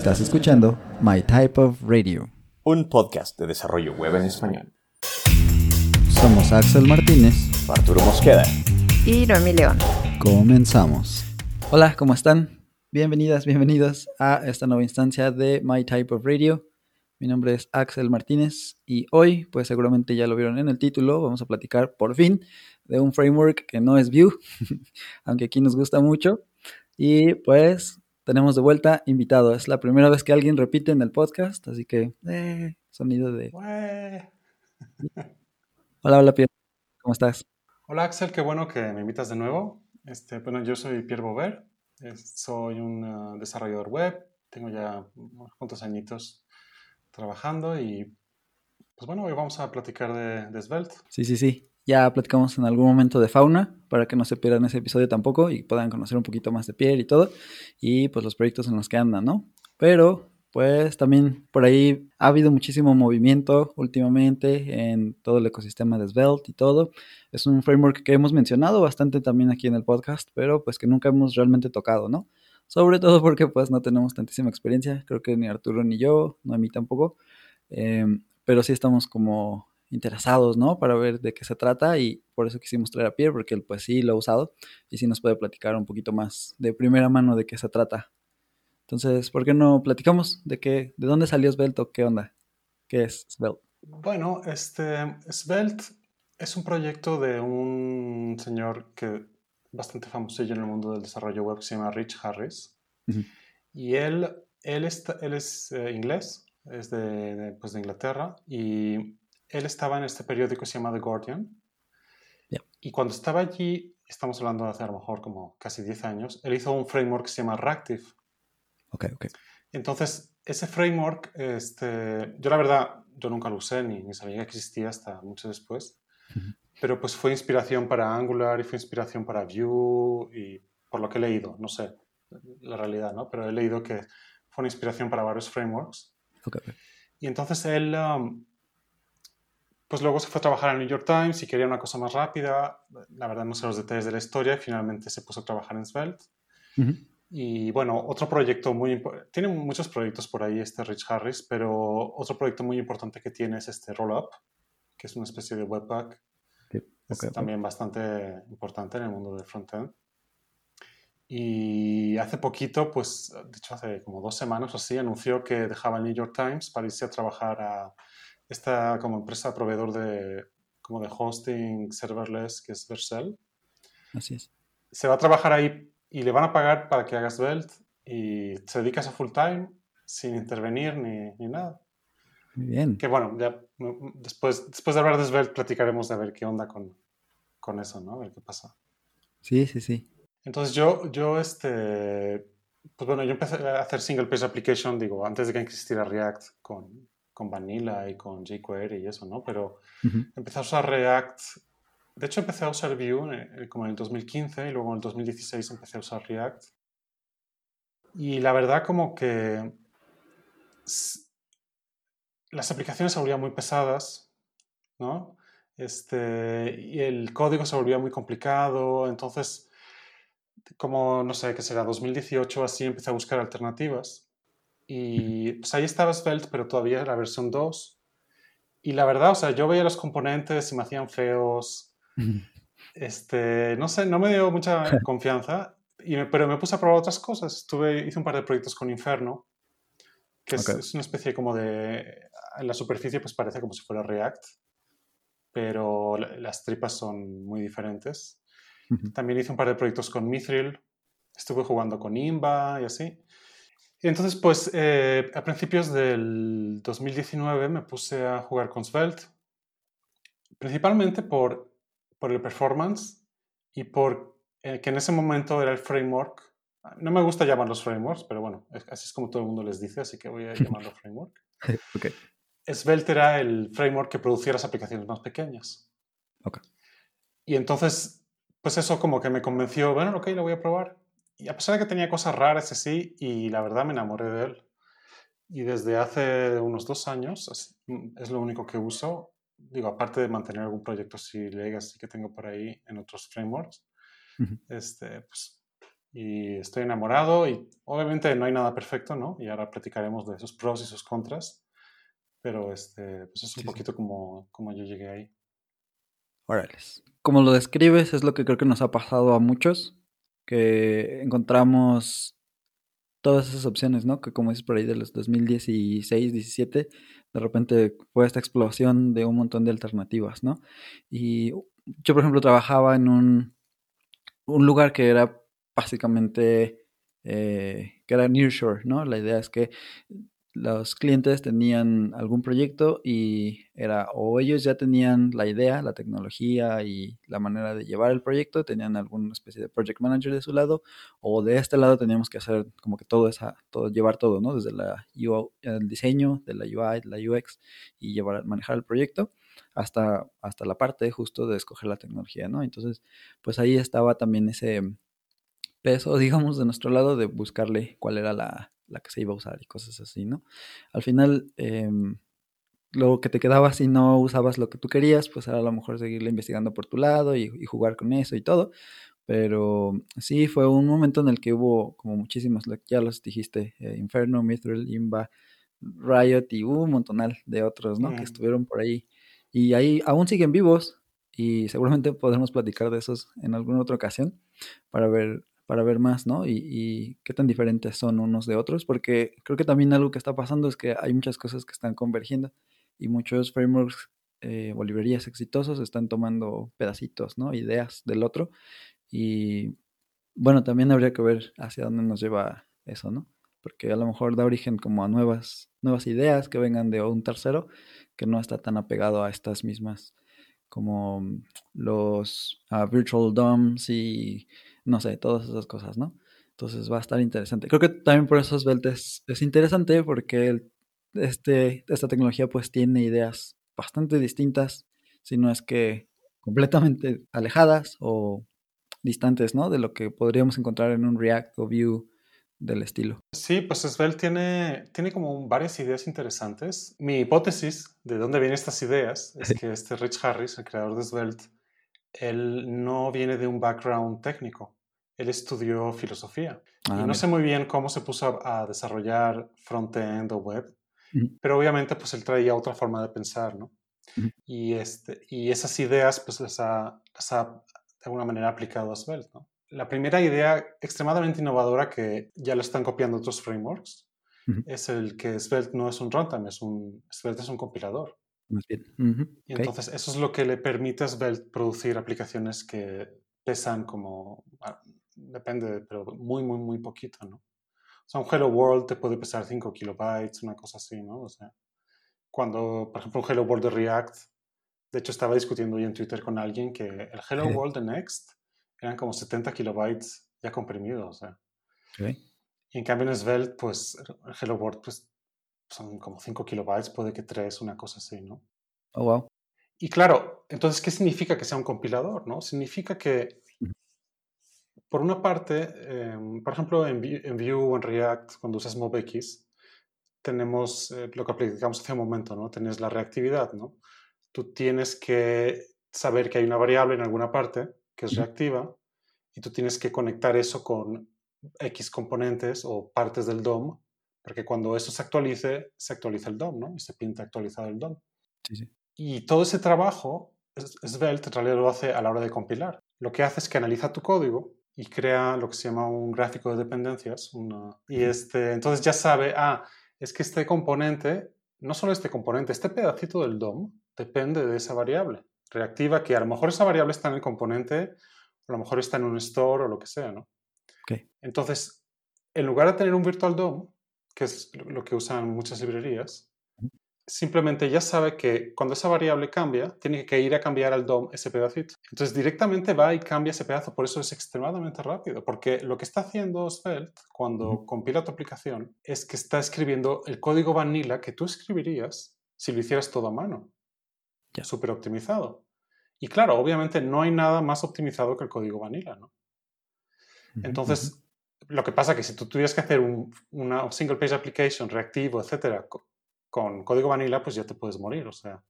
Estás escuchando My Type of Radio, un podcast de desarrollo web en español. Somos Axel Martínez, Arturo Mosqueda y Noemí León. Comenzamos. Hola, ¿cómo están? Bienvenidas, bienvenidos a esta nueva instancia de My Type of Radio. Mi nombre es Axel Martínez y hoy, pues seguramente ya lo vieron en el título, vamos a platicar por fin de un framework que no es Vue, aunque aquí nos gusta mucho. Y pues tenemos de vuelta invitado. Es la primera vez que alguien repite en el podcast, así que eh, sonido de... hola, hola Pierre, ¿cómo estás? Hola Axel, qué bueno que me invitas de nuevo. Este, bueno, yo soy Pierre Bover, soy un uh, desarrollador web, tengo ya unos cuantos añitos trabajando y pues bueno, hoy vamos a platicar de, de Svelte. Sí, sí, sí. Ya platicamos en algún momento de fauna para que no se pierdan ese episodio tampoco y puedan conocer un poquito más de Pierre y todo. Y pues los proyectos en los que andan, ¿no? Pero pues también por ahí ha habido muchísimo movimiento últimamente en todo el ecosistema de Svelte y todo. Es un framework que hemos mencionado bastante también aquí en el podcast, pero pues que nunca hemos realmente tocado, ¿no? Sobre todo porque pues no tenemos tantísima experiencia, creo que ni Arturo ni yo, no a mí tampoco, eh, pero sí estamos como interesados, ¿no? Para ver de qué se trata y por eso quisimos traer a Pierre, porque él pues sí lo ha usado y sí nos puede platicar un poquito más de primera mano de qué se trata. Entonces, ¿por qué no platicamos de qué, de dónde salió Svelte o qué onda? ¿Qué es Svelte? Bueno, este, Svelte es un proyecto de un señor que bastante famoso en el mundo del desarrollo web que se llama Rich Harris. Y él, él, él es eh, inglés, es de, pues de Inglaterra y él estaba en este periódico que se llama The Guardian. Y cuando estaba allí, estamos hablando de hace a lo mejor como casi 10 años, él hizo un framework que se llama Reactive. Ok, ok. Entonces, ese framework, este, yo la verdad, yo nunca lo usé ni, ni sabía que existía hasta mucho después. Pero pues fue inspiración para Angular y fue inspiración para Vue y por lo que he leído, no sé la realidad, ¿no? Pero he leído que fue una inspiración para varios frameworks. Okay. Y entonces él, um, pues luego se fue a trabajar el New York Times y quería una cosa más rápida. La verdad no sé los detalles de la historia finalmente se puso a trabajar en Svelte. Y bueno, otro proyecto muy tiene muchos proyectos por ahí este Rich Harris, pero otro proyecto muy importante que tiene es este Rollup, que es una especie de webpack. es también bastante importante en el mundo del frontend. Y hace poquito, pues, de hecho hace como dos semanas o así, anunció que dejaba el New York Times para irse a trabajar a esta como empresa proveedor de, como de hosting serverless que es Vercel. Así es. Se va a trabajar ahí y le van a pagar para que hagas Svelte y se dedicas a full time sin intervenir ni, ni nada. Muy bien. Que bueno, ya después, después de hablar de Svelte platicaremos de ver qué onda con, con eso, ¿no? A ver qué pasa. Sí, sí, sí. Entonces yo, yo este, pues bueno, yo empecé a hacer single page application, digo, antes de que existiera React con, con Vanilla y con jQuery y eso, ¿no? Pero empecé a usar React. De hecho, empecé a usar Vue eh, como en el 2015 y luego en el 2016 empecé a usar React. Y la verdad como que las aplicaciones se volvían muy pesadas, ¿no? Este, y el código se volvía muy complicado, entonces, como, no sé, qué será, 2018 así, empecé a buscar alternativas. Y pues ahí estaba Svelte, pero todavía la versión 2. Y la verdad, o sea, yo veía los componentes y me hacían feos. Este, no sé, no me dio mucha confianza, y pero me puse a probar otras cosas. Estuve, hice un par de proyectos con Inferno, que es, es, una especie como de... En la superficie pues parece como si fuera React, pero las tripas son muy diferentes. También hice un par de proyectos con Mithril, estuve jugando con Imba y así. Y entonces, pues eh, a principios del 2019 me puse a jugar con Svelte, principalmente por, por el performance y por eh, que en ese momento era el framework. No me gusta llamarlos frameworks, pero bueno, así es como todo el mundo les dice, así que voy a llamarlo framework. okay. Svelte era el framework que producía las aplicaciones más pequeñas. Okay. Y entonces, pues eso como que me convenció, bueno, ok, lo voy a probar. Y a pesar de que tenía cosas raras así, y la verdad me enamoré de él. Y desde hace unos dos años es, es lo único que uso. Digo, aparte de mantener algún proyecto así legacy que tengo por ahí en otros frameworks, uh -huh. este, pues y estoy enamorado y obviamente no hay nada perfecto, ¿no? Y ahora platicaremos de sus pros y sus contras, pero este, pues es un poquito Como, como yo llegué ahí. Órale. Como lo describes, es lo que creo que nos ha pasado a muchos, que encontramos todas esas opciones, ¿no? Que como dices por ahí de los 2016, 17, de repente fue esta explosión de un montón de alternativas, ¿no? Y yo, por ejemplo, trabajaba en un, un lugar que era básicamente, eh, que era Nearshore, ¿no? La idea es que los clientes tenían algún proyecto y era o ellos ya tenían la idea, la tecnología y la manera de llevar el proyecto, tenían alguna especie de project manager de su lado, o de este lado teníamos que hacer como que todo esa, todo, llevar todo, ¿no? Desde la el diseño, de la UI, la UX y llevar, manejar el proyecto hasta, hasta la parte justo de escoger la tecnología, ¿no? Entonces, pues ahí estaba también ese peso, digamos, de nuestro lado de buscarle cuál era la, la que se iba a usar y cosas así, ¿no? Al final, em, lo que te quedaba si no usabas lo que tú querías, pues era a lo mejor seguirle investigando por tu lado y, jugar con eso y todo. Pero sí, fue un momento en el que hubo como muchísimos, ya los dijiste, eh, Inferno, Mithril, Imba, Riot y un montonal de otros, ¿no? Que estuvieron por ahí. Y ahí aún siguen vivos y seguramente podremos platicar de esos en alguna otra ocasión para ver para ver más, ¿no? Y, qué tan diferentes son unos de otros, porque creo que también algo que está pasando es que hay muchas cosas que están convergiendo y muchos frameworks eh, o librerías exitosos están tomando pedacitos, ¿no? Ideas del otro y bueno, también habría que ver hacia dónde nos lleva eso, ¿no? Porque a lo mejor da origen como a nuevas, nuevas ideas que vengan de un tercero que no está tan apegado a estas mismas como los ah, virtual DOMs y no sé, todas esas cosas, ¿no? Entonces va a estar interesante. Creo que también por eso Svelte es, interesante porque este, esta tecnología pues tiene ideas bastante distintas, si no es que completamente alejadas o distantes, ¿no? De lo que podríamos encontrar en un React o Vue del estilo. Sí, pues Svelte tiene, tiene como varias ideas interesantes. Mi hipótesis de dónde vienen estas ideas es que este Rich Harris, el creador de Svelte, él no viene de un background técnico. Él estudió filosofía. y ah, no sé muy bien cómo se puso a, desarrollar front-end o web, pero obviamente pues él traía otra forma de pensar, ¿no? y, este, y esas ideas pues las ha, de alguna manera aplicado a Svelte, ¿no? La primera idea extremadamente innovadora que ya lo están copiando otros frameworks es el que Svelte no es un runtime, es un, Svelte es un compilador. Más bien. Y entonces eso es lo que le permite a Svelte producir aplicaciones que pesan como, ah, depende, pero muy, muy, muy poquito, ¿no? O sea, un Hello World te puede pesar 5 kilobytes, una cosa así, ¿no? O sea, cuando, por ejemplo, un Hello World de React, de hecho estaba discutiendo hoy en Twitter con alguien que el Hello World de Next eran como 70 kilobytes ya comprimidos, o sea. Y en cambio en Svelte, pues el Hello World, pues son como 5 kilobytes, puede que 3, una cosa así, ¿no? Oh, wow. Y claro, entonces, ¿qué significa que sea un compilador? ¿no? Significa que, por una parte, em, por ejemplo, en, Vue o en React, cuando usas MobX, tenemos eh, lo que aplicamos hace un momento, ¿no? Tienes la reactividad, ¿no? Tú tienes que saber que hay una variable en alguna parte que es reactiva y tú tienes que conectar eso con X componentes o partes del DOM porque cuando eso se actualice, se actualiza el DOM, ¿no? Y se pinta actualizado el DOM. Sí, sí. Y todo ese trabajo, Svelte en realidad lo hace a la hora de compilar. Lo que hace es que analiza tu código y crea lo que se llama un gráfico de dependencias. y este, entonces ya sabe, ah, es que este componente, no solo este componente, este pedacito del DOM depende de esa variable reactiva, que a lo mejor esa variable está en el componente, a lo mejor está en un store o lo que sea, ¿no? Okay. Entonces, en lugar de tener un virtual DOM, que es lo que usan muchas librerías, simplemente ya sabe que cuando esa variable cambia, tiene que ir a cambiar al DOM ese pedacito. Entonces directamente va y cambia ese pedazo, por eso es extremadamente rápido, porque lo que está haciendo Svelte cuando compila tu aplicación es que está escribiendo el código vanilla que tú escribirías si lo hicieras todo a mano. Ya. Súper optimizado. Y claro, obviamente no hay nada más optimizado que el código vanilla, ¿no? Entonces, lo que pasa es que si tú tuvieras que hacer un, una single page application reactivo, etcétera, con, código vanilla, pues ya te puedes morir. O sea,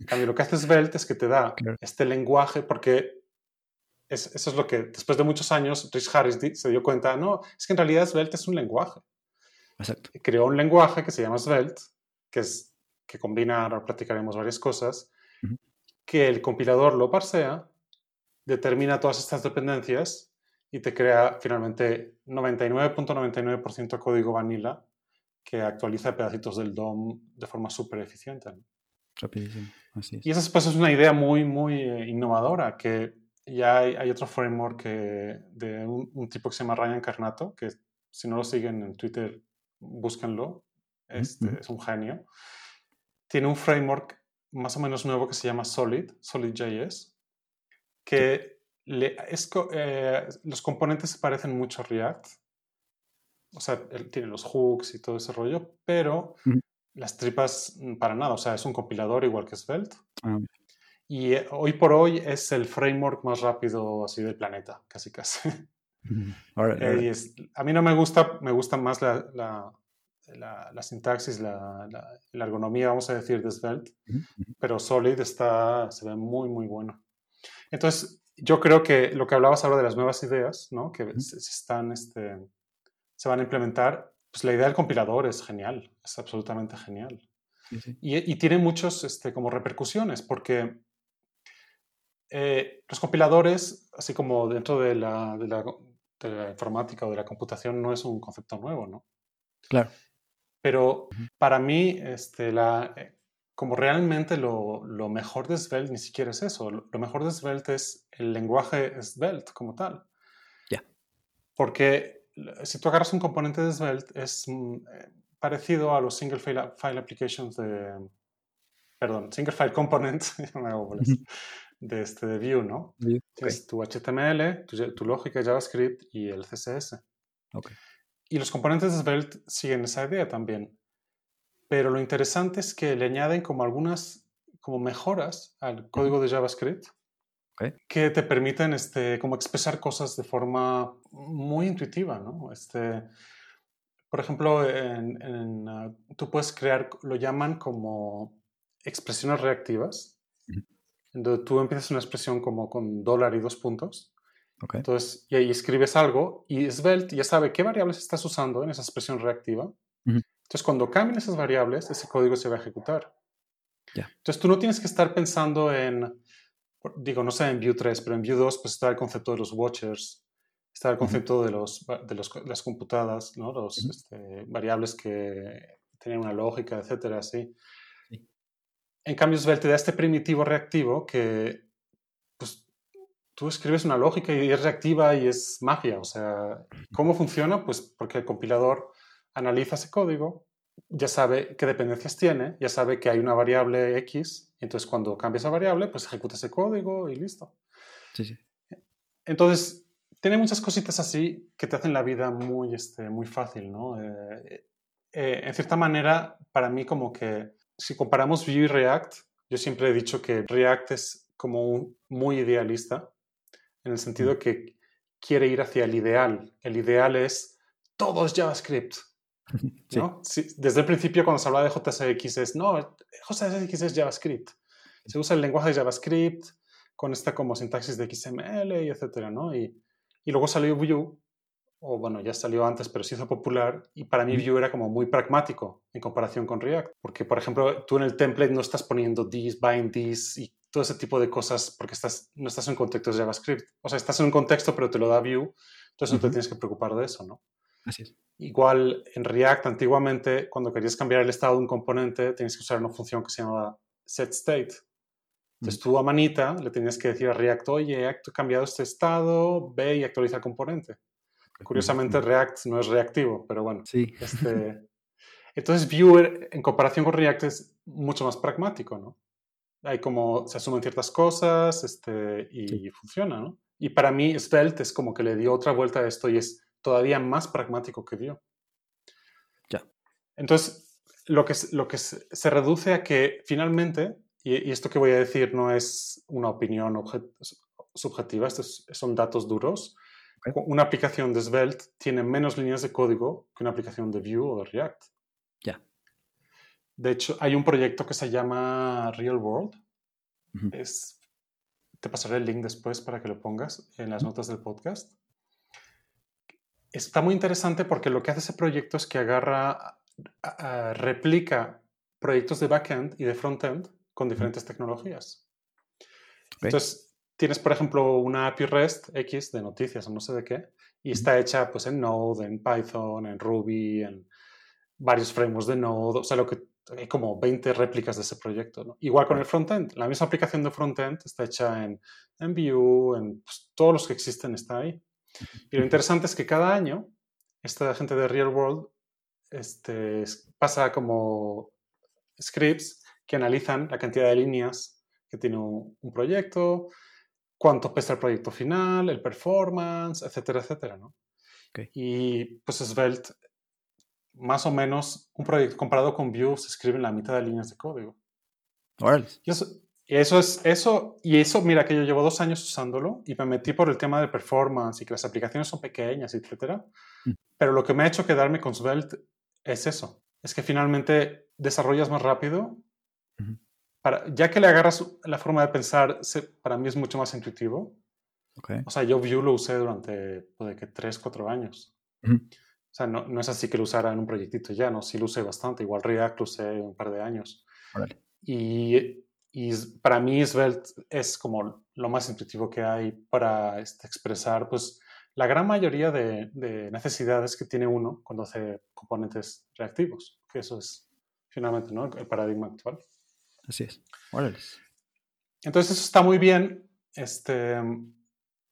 en cambio, lo que hace Svelte es que te da este lenguaje, porque es- eso es lo que después de muchos años Rich Harris di- se dio cuenta, no, es que en realidad Svelte es un lenguaje. Exacto. Creó un lenguaje que se llama Svelte, que es que combina, ahora platicaremos varias cosas. Que el compilador lo parsea, determina todas estas dependencias y te crea finalmente 99.99% código vanilla que actualiza pedacitos del DOM de forma súper eficiente. ¿no? Rapidísimo. Así es. Y esa pues, es una idea muy, muy eh, innovadora, que ya hay, hay otro framework que- de un, un tipo que se llama Ryan Carnato, que si no lo siguen en Twitter, búsquenlo, este, ujú. es un genio. Tiene un framework más o menos nuevo que se llama Solid, Solid.js, que le- es co- eh, los componentes se parecen mucho a React. O sea, él tiene los hooks y todo ese rollo, pero las tripas mm, para nada. O sea, es un compilador igual que Svelte. Ah, Y eh, hoy por hoy es el framework más rápido así del planeta, casi casi. Eh, y órale. es- a mí no me gusta, me gusta más la, la, la- la sintaxis, la, la- ergonomía, vamos a decir, de Svelte, Ujú, ujú. pero Solid está, se ve muy, muy bueno. Entonces, yo creo que lo que hablabas ahora de las nuevas ideas, ¿no? que Ujú. se, se están, este, se van a implementar, pues la idea del compilador es genial, es absolutamente genial. Sí, sí. Y, y tiene muchos este, como repercusiones, porque eh, los compiladores, así como dentro de la, de, la, de la informática o de la computación, no es un concepto nuevo, ¿no? Claro. Pero para mí, este, la, eh, como realmente lo, lo mejor de Svelte ni siquiera es eso. Lo, mejor de Svelte es el lenguaje Svelte como tal. Ya. Porque l- si tú agarras un componente de Svelte, es mm, eh, parecido a los single file, file applications de. Perdón, single file component, ya me hago bolas, Ujú. de, este, de Vue, ¿no? Vue, ok. Tienes tu HTML, tu, tu lógica JavaScript y el CSS. Ok. Y los componentes de Svelte siguen esa idea también. Pero lo interesante es que le añaden como algunas como mejoras al código de JavaScript que te permiten este, como expresar cosas de forma muy intuitiva, ¿no? Este, por ejemplo, en, en, ah, tú puedes crear, lo llaman como expresiones reactivas, en donde tú empiezas una expresión como con dólar y dos puntos, Entonces, y ahí escribes algo y Svelte ya sabe qué variables estás usando en esa expresión reactiva. Ujú. Entonces, cuando cambien esas variables, ese código se va a ejecutar. Ya. Entonces, tú no tienes que estar pensando en, digo, no sé, en Vue 3, pero en Vue 2 pues está el concepto de los watchers, está el concepto de, los, de los- las computadas, ¿no? Los este, variables que tienen una lógica, etcétera, así. Sí. En cambio, Svelte te da este primitivo reactivo que, tú escribes una lógica y es reactiva y es magia. O sea, ¿cómo funciona? Pues porque el compilador analiza ese código, ya sabe qué dependencias tiene, ya sabe que hay una variable X, y entonces cuando cambia esa variable, pues ejecuta ese código y listo. Sí, sí. Entonces, tiene muchas cositas así que te hacen la vida muy, este, muy fácil, ¿no? Eh, eh, en cierta manera, para mí como que si comparamos Vue y React, yo siempre he dicho que React es como un, muy idealista, en el sentido que quiere ir hacia el ideal. El ideal es todo es JavaScript. ¿no? Sí, desde el principio cuando se habla de JSX es, no, JSX es JavaScript. Se usa el lenguaje de JavaScript con esta como sintaxis de XML y etcétera, ¿no? Y, y luego salió Vue, o bueno, ya salió antes, pero se hizo popular, y para mí. Vue era como muy pragmático en comparación con React, porque por ejemplo, tú en el template no estás poniendo this, bind this y todo ese tipo de cosas porque estás, no estás en contexto de JavaScript. O sea, estás en un contexto, pero te lo da Vue, entonces no te tienes que preocupar de eso, ¿no? Así es. Igual en React antiguamente, cuando querías cambiar el estado de un componente, tenías que usar una función que se llamaba setState. Entonces tú a manita le tenías que decir a React, oye, he cambiado este estado, ve y actualiza el componente. Curiosamente. React no es reactivo, pero bueno. Sí. Este, entonces Vue en comparación con React es mucho más pragmático, ¿no? Hay como, se asumen ciertas cosas este, y Sí. funciona, ¿no? Y para mí Svelte es como que le dio otra vuelta a esto y es todavía más pragmático que Vue. Ya. Entonces, lo que, lo que se reduce a que finalmente, y, y esto que voy a decir no es una opinión subjetiva, estos son datos duros, una aplicación de Svelte tiene menos líneas de código que una aplicación de Vue o de React. De hecho, hay un proyecto que se llama Real World. Es te pasaré el link después para que lo pongas en las notas del podcast. Está muy interesante porque lo que hace ese proyecto es que agarra, replica proyectos de backend y de frontend con diferentes tecnologías. Entonces, tienes, por ejemplo, una API REST X de noticias o no sé de qué, y está hecha pues en Node, en Python, en Ruby, en varios frameworks de Node, o sea, lo que hay como 20 réplicas de ese proyecto. Igual con el frontend, la misma aplicación de frontend está hecha en, en Vue, en pues, todos los que existen está ahí. Y lo interesante es que cada año esta gente de Real World este, pasa como scripts que analizan la cantidad de líneas que tiene un, proyecto, cuánto pesa el proyecto final, el performance, etcétera, etcétera, ¿no? Y pues Svelte más o menos un proyecto comparado con Vue se escribe en la mitad de líneas de código. Y eso, y eso es eso, y eso, mira que yo llevo dos años usándolo y me metí por el tema de performance y que las aplicaciones son pequeñas, etcétera. Mm. Pero lo que me ha hecho quedarme con Svelte es eso, es que finalmente desarrollas más rápido. Para, ya que le agarras la forma de pensar, para mí es mucho más intuitivo. O sea, yo Vue lo usé durante, puede que, tres, cuatro años. Sea, no, no, es así que lo usara en un proyectito ya, no, sí lo usé bastante. Igual React lo usé un par de años. Y, y, para mí Svelte es como lo más intuitivo que hay para este, expresar pues, la gran mayoría de, de, necesidades que tiene uno cuando hace componentes reactivos, que eso es finalmente ¿no? el paradigma actual. Así es. Entonces eso está muy bien. Este,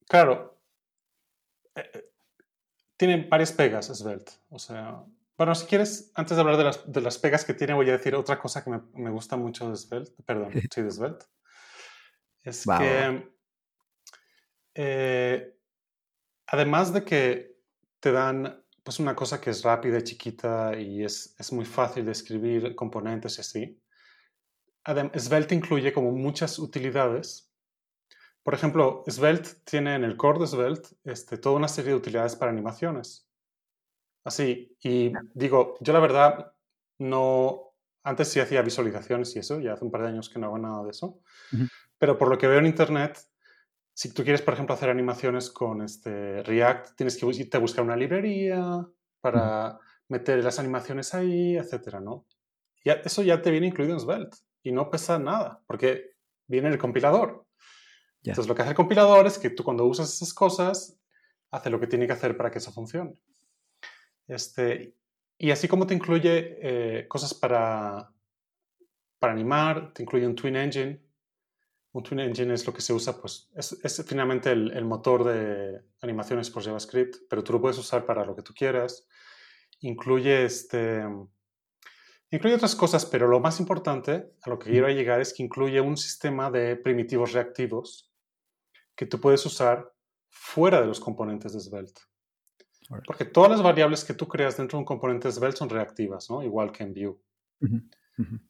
claro, eh, eh, tiene varias pegas Svelte. O sea, bueno, si quieres, antes de hablar de las, de las pegas que tiene, voy a decir otra cosa que me, me gusta mucho de Svelte. Perdón, sí, de Svelte. Es que, eh, además de que te dan pues una cosa que es rápida y chiquita y es, es muy fácil de escribir componentes y así, Svelte incluye como muchas utilidades por ejemplo, Svelte tiene en el core de Svelte este, toda una serie de utilidades para animaciones. Así, y digo, yo la verdad no, antes sí hacía visualizaciones y eso, ya hace un par de años que no hago nada de eso, pero por lo que veo en Internet, si tú quieres, por ejemplo, hacer animaciones con este React, tienes que irte a buscar una librería para meter las animaciones ahí, etcétera, ¿no? Ya, eso ya te viene incluido en Svelte y no pesa nada, porque viene el compilador. Entonces, lo que hace el compilador es que tú cuando usas esas cosas, hace lo que tiene que hacer para que eso funcione. Este, y así como te incluye eh, cosas para, para animar, te incluye un Twin Engine. Un Twin Engine es lo que se usa, pues es, es finalmente el, el, motor de animaciones por JavaScript, pero tú lo puedes usar para lo que tú quieras. Incluye este... Incluye otras cosas, pero lo más importante a lo que quiero llegar es que incluye un sistema de primitivos reactivos que tú puedes usar fuera de los componentes de Svelte. Porque todas las variables que tú creas dentro de un componente de Svelte son reactivas, ¿no? Igual que en Vue.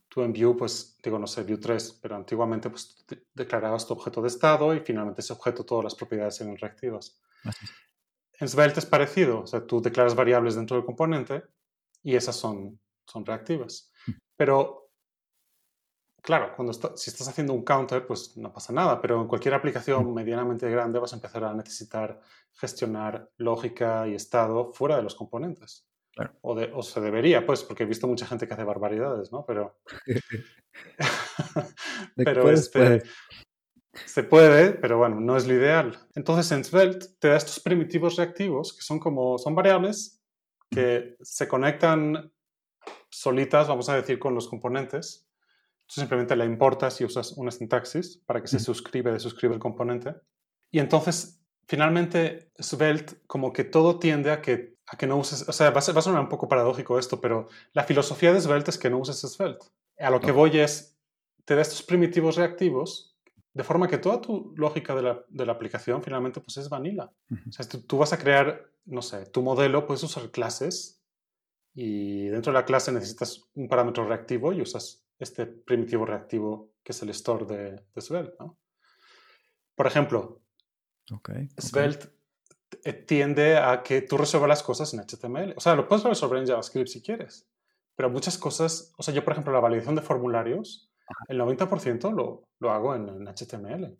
Tú en Vue, pues, digo, no sé, Vue 3, pero antiguamente, pues, declarabas tu objeto de estado y finalmente ese objeto, todas las propiedades eran reactivas. En Svelte es parecido, o sea, tú declaras variables dentro del componente y esas son, son reactivas. Pero claro, cuando si estás haciendo un counter, pues no pasa nada, pero en cualquier aplicación medianamente grande vas a empezar a necesitar gestionar lógica y estado fuera de los componentes. O, o, se debería, pues, porque he visto mucha gente que hace barbaridades, ¿no? Pero, pero este, se puede, pero bueno, no es lo ideal. Entonces en Svelte te da estos primitivos reactivos que son como, son variables que se conectan solitas, vamos a decir, con los componentes Tú simplemente la importas y usas una sintaxis para que se suscribe, de suscribe el componente. Y entonces, finalmente, Svelte, como que todo tiende a que, a que no uses, o sea, va a, va a sonar un poco paradójico esto, pero la filosofía de Svelte es que no uses Svelte. A lo que voy es, te da estos primitivos reactivos, de forma que toda tu lógica de la, de la aplicación finalmente pues es vanilla. O sea, tú, tú vas a crear, no sé, tu modelo, puedes usar clases y dentro de la clase necesitas un parámetro reactivo y usas este primitivo reactivo que es el store de, de Svelte. ¿no? Por ejemplo, Svelte tiende a que tú resuelvas las cosas en HTML. O sea, lo puedes resolver en JavaScript si quieres, pero muchas cosas, o sea, yo por ejemplo la validación de formularios, el 90% lo, lo hago en, HTML.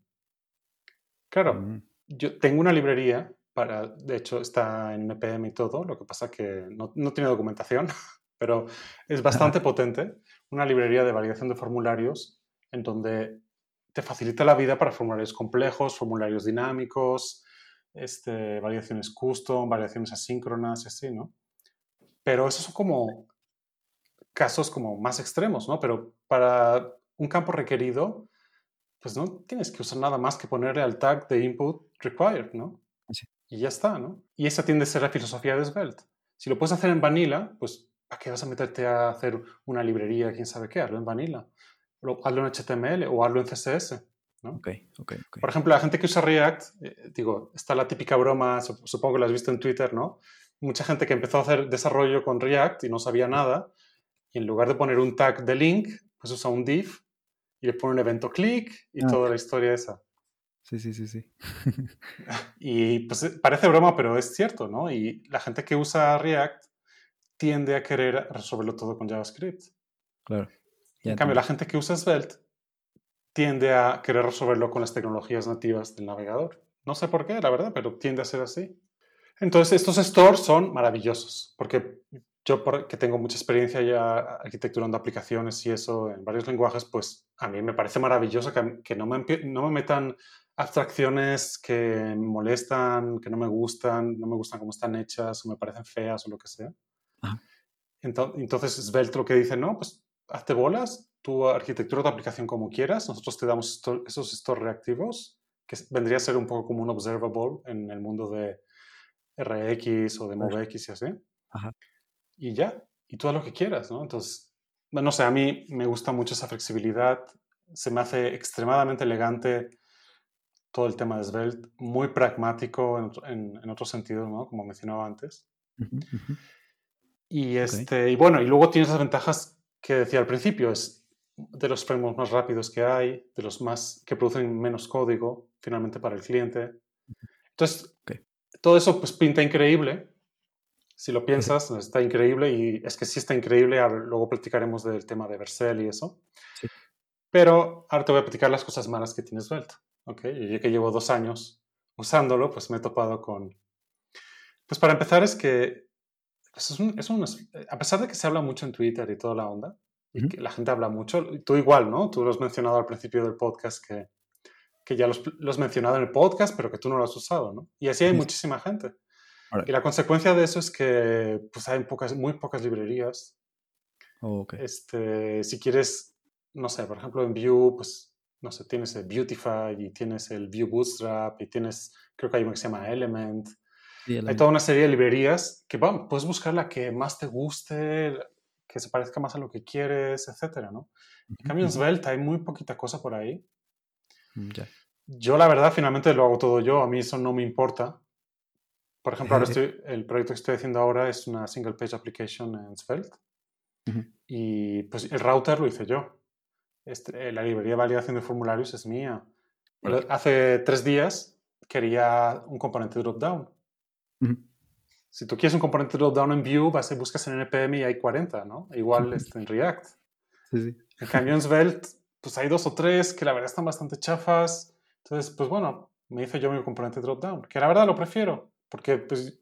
Claro, Mm, yo tengo una librería para, de hecho está en NPM y todo, lo que pasa que no, no tiene documentación, pero es bastante potente, una librería de validación de formularios en donde te facilita la vida para formularios complejos, formularios dinámicos, este, validaciones custom, validaciones asíncronas y así, ¿no? Pero esos son como casos como más extremos, ¿no? Pero para un campo requerido, pues no tienes que usar nada más que ponerle al tag de input required, ¿no? Sí. Y ya está, ¿no? Y esa tiende a ser la filosofía de Svelte. Si lo puedes hacer en Vanilla, pues ¿para qué vas a meterte a hacer una librería, quién sabe qué? Hazlo en Vanilla. Lo- Hazlo en HTML o hazlo en CSS. ¿no? ok, ok, ok. Por ejemplo, la gente que usa React, eh, digo, está la típica broma, sup- supongo que la has visto en Twitter, ¿no? Mucha gente que empezó a hacer desarrollo con React y no sabía nada, y en lugar de poner un tag de link, pues usa un div y le pone un evento click y Ah. toda la historia esa. Sí, sí, sí, sí. Y pues eh, parece broma, pero es cierto, ¿no? Y la gente que usa React tiende a querer resolverlo todo con JavaScript. Claro. Ya En cambio, la gente que usa Svelte tiende a querer resolverlo con las tecnologías nativas del navegador. No sé por qué, la verdad, pero tiende a ser así. Entonces, estos stores son maravillosos, porque yo, que tengo mucha experiencia ya arquitecturando aplicaciones y eso en varios lenguajes, pues a mí me parece maravilloso que, que no, me, no me metan abstracciones que me molestan, que no me gustan, no me gustan cómo están hechas, o me parecen feas o lo que sea. Ajá. Entonces, Svelte lo que dice, no, pues hazte bolas, tu arquitectura de aplicación como quieras, nosotros te damos esos stores reactivos, que vendría a ser un poco como un observable en el mundo de RX o de. MoveX y así. Ajá. Y ya, y tú haz lo que quieras, ¿no? Entonces, no sé, a mí me gusta mucho esa flexibilidad, se me hace extremadamente elegante todo el tema de Svelte, muy pragmático en, en, en otros sentidos, ¿no? Como mencionaba antes. Ujú. Y, este, y bueno, y luego tienes las ventajas que decía al principio, es de los frameworks más rápidos que hay, de los más que producen menos código finalmente para el cliente. Entonces, todo eso pues pinta increíble. Si lo piensas, está increíble y es que sí está increíble. ahora Luego platicaremos del tema de Vercel y eso. Sí. Pero ahora te voy a platicar las cosas malas que tiene Svelte. ¿ok? Y yo que llevo dos años usándolo, pues me he topado con... Pues para empezar es que pues es un- es un- a pesar de que se habla mucho en Twitter y toda la onda, y Ujú. que la gente habla mucho, tú igual, ¿no? Tú lo has mencionado al principio del podcast que, que ya los, lo has mencionado en el podcast, pero que tú no lo has usado, ¿no? Y así hay Sí. muchísima gente. Órale. Y la consecuencia de eso es que pues hay pocas, muy pocas librerías. Oh, ok. Este, si quieres, no sé, por ejemplo en Vue, pues, no sé, tienes el Beautify y tienes el Vue Bootstrap y tienes, creo que hay uno que se llama Element. Sí, Hay toda una serie de librerías que, bueno, puedes buscar la que más te guste, que se parezca más a lo que quieres, etcétera, ¿no? En cambio, en Svelte hay muy poquita cosa por ahí. ujú. Ya. Yo, la verdad, finalmente lo hago todo yo. A mí eso no me importa. Por ejemplo, ahora estoy, el proyecto que estoy haciendo ahora es una single page application en Svelte. Ujú. Y pues el router lo hice yo. Este, la librería de validación de formularios es mía. Pero hace tres días quería un componente dropdown. Ujú. Si tú quieres un componente dropdown en Vue, vas y buscas en NPM y hay 40, ¿no? Igual este, en React. Sí, sí. En cambio en Svelte, pues hay dos o tres que la verdad están bastante chafas. Entonces, pues bueno, me hice yo mi componente dropdown, que la verdad lo prefiero, porque pues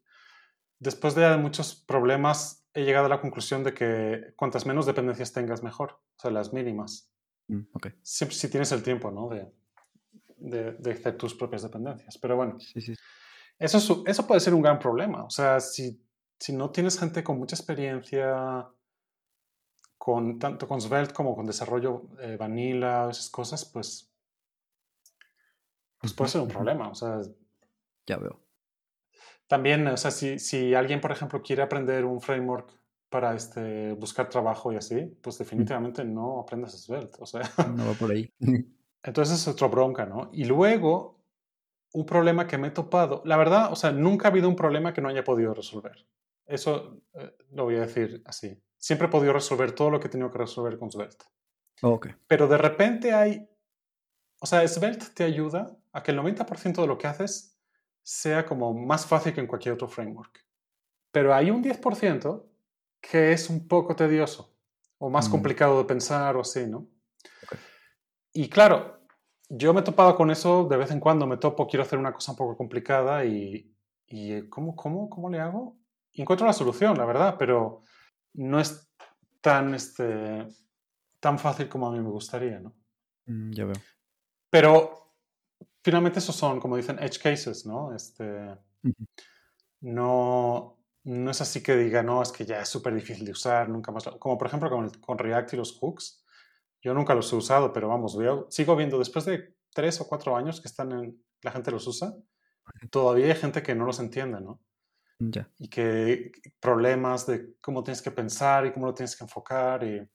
después de muchos problemas he llegado a la conclusión de que cuantas menos dependencias tengas, mejor. O sea, las mínimas. Mm, ok. Siempre si tienes el tiempo, ¿no? De, de, de hacer tus propias dependencias. Pero bueno, Sí, sí. Eso, es- eso puede ser un gran problema. O sea, si, si no tienes gente con mucha experiencia, con, tanto con Svelte como con desarrollo eh, vanilla, esas cosas, pues, pues puede ser un problema. O sea, Ya veo. también, o sea, si, si alguien, por ejemplo, quiere aprender un framework para este, buscar trabajo y así, pues definitivamente no aprendas Svelte. O sea, No va por ahí. Entonces es otra bronca, ¿no? Y luego, un problema que me he topado, la verdad, o sea, nunca ha habido un problema que no haya podido resolver. Eso eh, lo voy a decir así. Siempre he podido resolver todo lo que he tenido que resolver con Svelte. Oh, ok. Pero de repente hay, o sea, Svelte te ayuda a que el 90% de lo que haces sea como más fácil que en cualquier otro framework. Pero hay un 10% que es un poco tedioso o más Mm. complicado de pensar o así, ¿no? Y claro, yo me he topado con eso de vez en cuando, me topo, quiero hacer una cosa un poco complicada y, y eh, ¿cómo, cómo, ¿cómo le hago? Y encuentro la solución, la verdad, pero no es tan, este, tan fácil como a mí me gustaría, ¿no? Mm, ya veo. Pero finalmente esos son, como dicen, edge cases, ¿no? Este, no, no es así que diga, no, es que ya es súper difícil de usar, nunca más. Como por ejemplo con, con, React y los hooks. Yo nunca los he usado, pero vamos, sigo viendo, después de tres o cuatro años que están en, la gente los usa, todavía hay gente que no los entiende, ¿no? Ya. Y que problemas de cómo tienes que pensar y cómo lo tienes que enfocar. Y...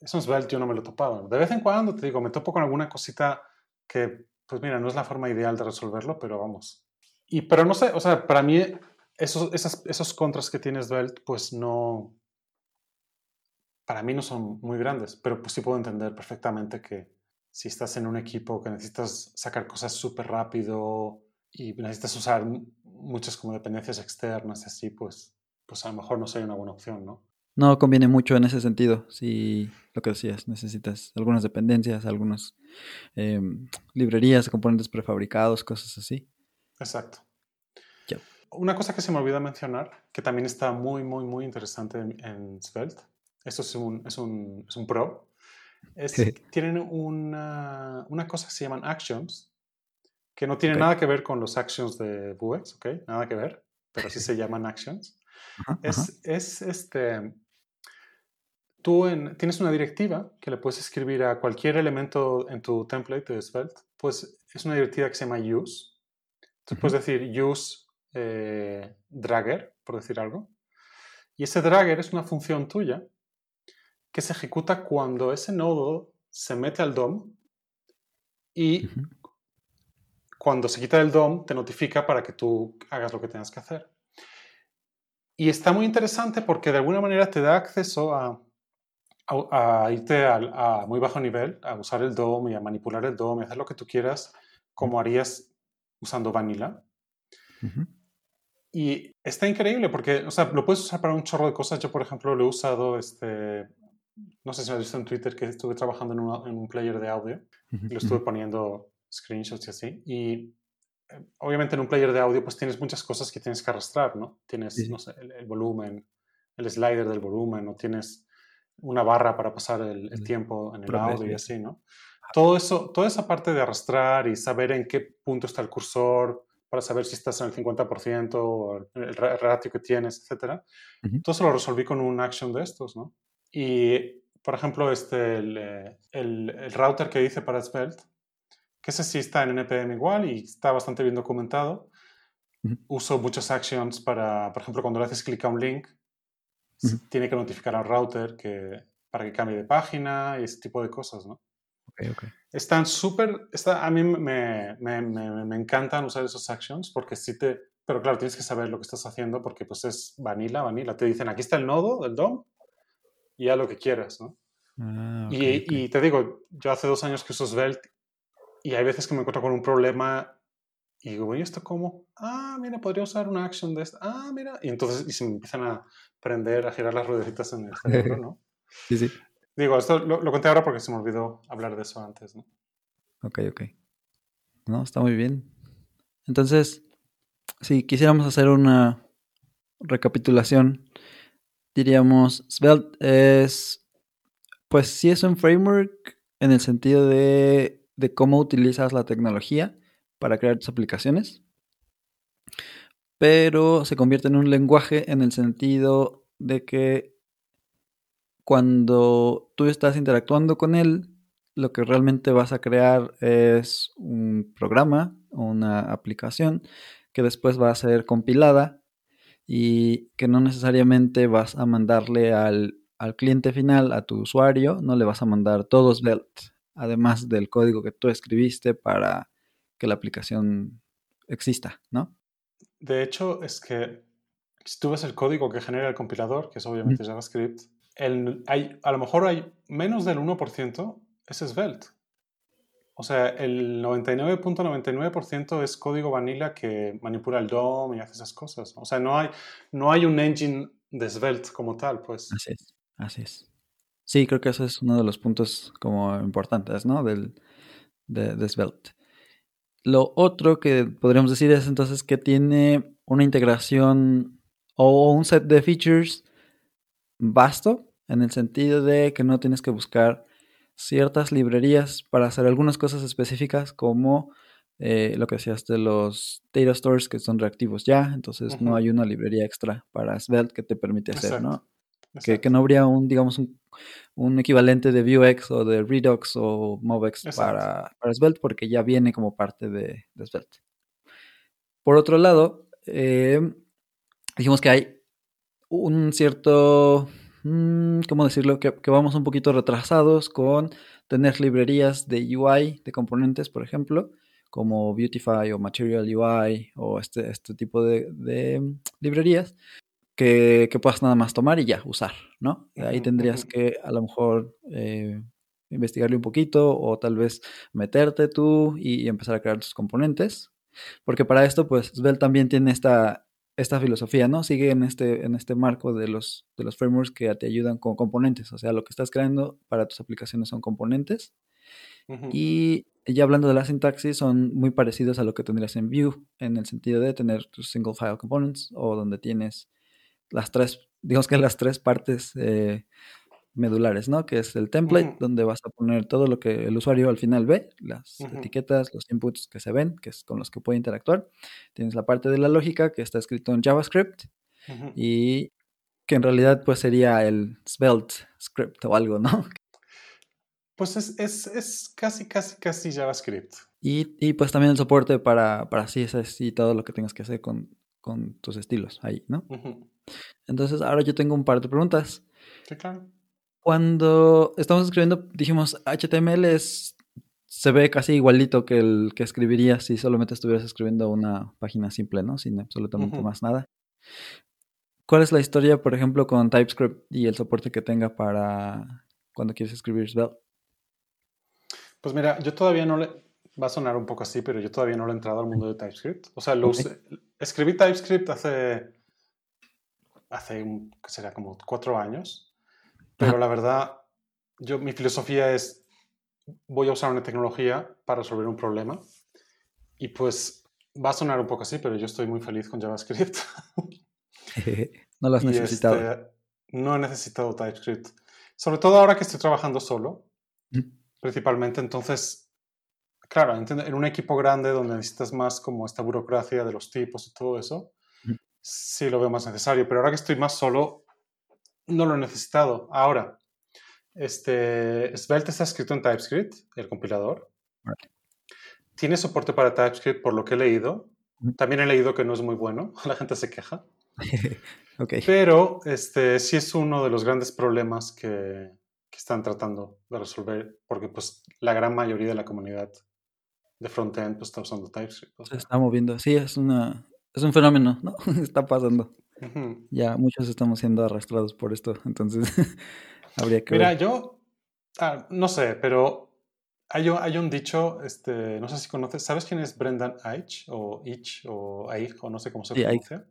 Eso en Svelte yo no me lo he topado. De vez en cuando, te digo, me topo con alguna cosita que, pues mira, no es la forma ideal de resolverlo, pero vamos. Y, pero no sé, o sea, para mí esos, esas, esos contras que tiene Svelte, pues no, para mí no son muy grandes, pero pues sí puedo entender perfectamente que si estás en un equipo que necesitas sacar cosas súper rápido y necesitas usar muchas como dependencias externas y así, pues, pues a lo mejor no sería una buena opción, ¿no? No conviene mucho en ese sentido. Si lo que decías, necesitas algunas dependencias, algunas eh, librerías, componentes prefabricados, cosas así. Exacto. Una cosa que se me olvidó mencionar, que también está muy, muy, muy interesante en, en Svelte, esto es un, es un, es un pro, es tienen una, una, cosa que se llaman actions, que no tiene nada que ver con los actions de Vuex, ¿ok? Nada que ver, pero sí se llaman actions. Ajá, ajá. Es, es este. Tú en- tienes una directiva que le puedes escribir a cualquier elemento en tu template de Svelte. Pues es una directiva que se llama use. Entonces puedes decir use eh, dragger, por decir algo. Y ese dragger es una función tuya que se ejecuta cuando ese nodo se mete al DOM y cuando se quita del DOM te notifica para que tú hagas lo que tengas que hacer. Y está muy interesante porque de alguna manera te da acceso a, a- a irte a, muy bajo nivel, a usar el DOM y a manipular el DOM y hacer lo que tú quieras como harías usando Vanilla. Y está increíble porque, o sea, lo puedes usar para un chorro de cosas. Yo, por ejemplo, lo he usado, este, no sé si lo has visto en Twitter, que estuve trabajando en, una- en un player de audio y lo estuve poniendo screenshots y así. Y eh, obviamente en un player de audio pues tienes muchas cosas que tienes que arrastrar, ¿no? Tienes, Sí, sí. no sé, el, el volumen, el slider del volumen, o tienes una barra para pasar el, tiempo en el audio y así. ¿no? Todo eso, toda esa parte de arrastrar y saber en qué punto está el cursor para saber si estás en el 50% o el, el ra- ratio que tienes, etcétera. Ujú. Todo eso lo resolví con un action de estos, ¿no? Y, por ejemplo, este, el, eh, el- el router que hice para Svelte, que ese sí está en NPM igual y está bastante bien documentado. Ujú. Uso muchos actions para, por ejemplo, cuando le haces clic a un link, Ujú. tiene que notificar al router que, para que cambie de página y ese tipo de cosas, ¿no? Ok, ok. Están súper, está, a mí me, me, me, me encantan usar esos actions porque sí te, pero claro, tienes que saber lo que estás haciendo porque pues es vanilla, vanilla. Te dicen, aquí está el nodo del DOM y haz lo que quieras, ¿no? Ah, y te digo, yo hace dos años que uso Svelte y hay veces que me encuentro con un problema y digo, ¿y esto cómo? Ah, mira, podría usar una action de esta. Ah, mira. Y entonces y se me empiezan a prender, a girar las ruedecitas en el cerebro, ¿no? Sí, sí. Digo, esto lo, lo conté ahora porque se me olvidó hablar de eso antes, ¿no? Ok, ok. No, está muy bien. Entonces, si quisiéramos hacer una recapitulación, diríamos, Svelte es, pues sí es un framework en el sentido de, de cómo utilizas la tecnología para crear tus aplicaciones, pero se convierte en un lenguaje en el sentido de que cuando tú estás interactuando con él, lo que realmente vas a crear es un programa, una aplicación que después va a ser compilada y que no necesariamente vas a mandarle al, al cliente final, a tu usuario, no le vas a mandar todo Svelte, además del código que tú escribiste para que la aplicación exista, ¿no? De hecho, es que si tú ves el código que genera el compilador, que es obviamente JavaScript, el, hay, a lo mejor hay menos del 1% es Svelte. O sea, el 99.99% es código vanilla que manipula el DOM y hace esas cosas. O sea, no hay, no hay un engine de Svelte como tal, pues. Así es, así es. Sí, creo que eso es uno de los puntos como importantes, ¿no? Del, de, de Svelte. Lo otro que podríamos decir es entonces que tiene una integración o un set de features vasto en el sentido de que no tienes que buscar ciertas librerías para hacer algunas cosas específicas como eh, lo que decías de los data stores que son reactivos ya, entonces no hay una librería extra para Svelte que te permite hacer, ¿no? Que, no habría un, digamos, un, equivalente de Vuex o de Redux o Movex para, para, Svelte porque ya viene como parte de, Svelte. Por otro lado, eh, dijimos que hay un cierto ¿cómo decirlo? Que, vamos un poquito retrasados con tener librerías de UI, de componentes, por ejemplo, como Beautify o Material UI o este, este tipo de, librerías que, puedas nada más tomar y ya usar, ¿no? Ahí tendrías que a lo mejor eh, investigarle un poquito o tal vez meterte tú y, y empezar a crear tus componentes. Porque para esto, pues, Svelte también tiene esta, esta filosofía, ¿no? Sigue en este, en este marco de los, de los frameworks que te ayudan con componentes. O sea, lo que estás creando para tus aplicaciones son componentes. Y ya hablando de la sintaxis, son muy parecidos a lo que tendrías en Vue, en el sentido de tener tus single file components o donde tienes las tres, digamos que las tres partes eh, medulares, ¿no? Que es el template, donde vas a poner todo lo que el usuario al final ve, las etiquetas, los inputs que se ven, que es con los que puede interactuar. Tienes la parte de la lógica, que está escrito en JavaScript, y que en realidad pues sería el Svelte script o algo, ¿no? Pues es, es, casi, casi, casi JavaScript. Y, pues también el soporte para, para CSS y todo lo que tengas que hacer con, con tus estilos ahí, ¿no? Entonces ahora yo tengo un par de preguntas. Sí, claro. Cuando estamos escribiendo, dijimos HTML es, se ve casi igualito que el que escribirías si solamente estuvieras escribiendo una página simple, ¿no? Sin absolutamente más nada. ¿Cuál es la historia, por ejemplo, con TypeScript y el soporte que tenga para cuando quieres escribir Svelte? Pues mira, yo todavía no le... Va a sonar un poco así, pero yo todavía no le he entrado al mundo de TypeScript. O sea, lo escribí TypeScript hace... Hace, ¿qué será? Como cuatro años. Pero la verdad, yo, mi filosofía es, voy a usar una tecnología para resolver un problema. Y pues va a sonar un poco así, pero yo estoy muy feliz con JavaScript. no lo has necesitado. Este, no he necesitado TypeScript. Sobre todo ahora que estoy trabajando solo, principalmente. Entonces, claro, en un equipo grande donde necesitas más como esta burocracia de los tipos y todo eso, sí lo veo más necesario. Pero ahora que estoy más solo, no lo he necesitado. Ahora, este, Svelte está escrito en TypeScript, el compilador. Tiene soporte para TypeScript por lo que he leído. También he leído que no es muy bueno, la gente se queja. okay. Pero este, sí es uno de los grandes problemas que, que, están tratando de resolver, porque pues, la gran mayoría de la comunidad de frontend pues, está usando TypeScript. Se está moviendo, sí, es, una, es un fenómeno, ¿no? está pasando. Ya muchos estamos siendo arrastrados por esto, entonces habría que... Mira, yo, ah, no sé, pero hay, hay, un dicho, este, no sé si conoces, ¿sabes quién es Brendan Eich o Ich o Eich o no sé cómo se pronuncia?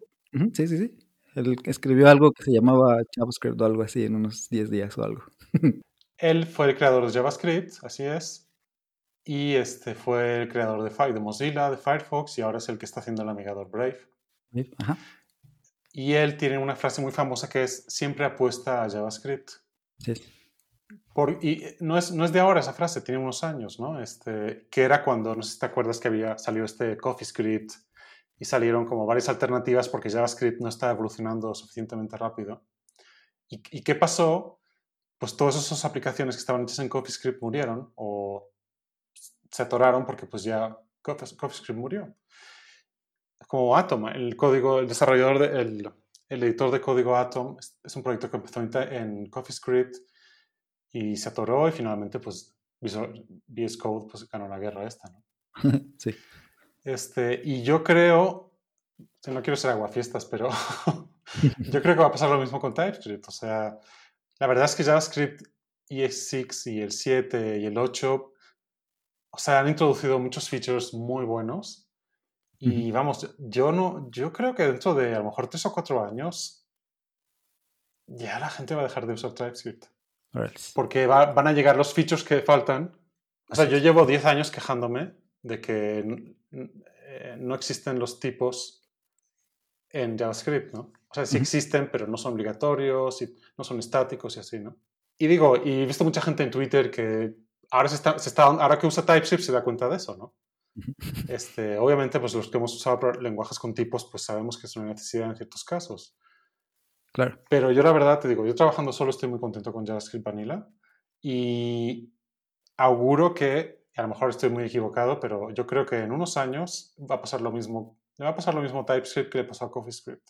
Sí, sí, sí. Él escribió algo que se llamaba JavaScript o algo así en unos 10 días o algo. Él fue el creador de JavaScript, así es. Y este fue el creador de, de Mozilla, de Firefox y ahora es el que está haciendo el navegador Brave. Ajá. Y él tiene una frase muy famosa que es, siempre apuesta a JavaScript. Sí. Por, y no es, no es de ahora esa frase, tiene unos años, ¿no? Este, que era cuando, no sé si te acuerdas que había salido este CoffeeScript y salieron como varias alternativas porque JavaScript no estaba evolucionando suficientemente rápido. ¿Y, y qué pasó? Pues todas esas aplicaciones que estaban hechas en CoffeeScript murieron o se atoraron porque pues ya CoffeeScript murió como Atom, el código, el desarrollador, el, editor de código Atom es, un proyecto que empezó en CoffeeScript y se atoró y finalmente pues VS Code pues ganó la guerra esta, ¿no? sí. Este, y yo creo, no quiero ser aguafiestas, pero yo creo que va a pasar lo mismo con TypeScript. O sea, la verdad es que JavaScript ES6 y el 7 y el 8, o sea, han introducido muchos features muy buenos y vamos, yo no, yo creo que dentro de a lo mejor tres o cuatro años ya la gente va a dejar de usar TypeScript. Porque van a llegar los features que faltan. O sea, yo llevo 10 años quejándome de que eh, no existen los tipos en JavaScript, ¿no? O sea, sí existen, pero no son obligatorios, y no son estáticos y así, ¿no? Y digo, y he visto mucha gente en Twitter que ahora, se está, se está, ahora que usa TypeScript se da cuenta de eso, ¿no? Este, obviamente, pues los que hemos usado lenguajes con tipos, pues sabemos que es una necesidad en ciertos casos. Claro. Pero yo la verdad te digo, yo trabajando solo estoy muy contento con JavaScript Vanilla y auguro que, a lo mejor estoy muy equivocado, pero yo creo que en unos años va a pasar lo mismo, va a pasar lo mismo TypeScript que le pasó a CoffeeScript.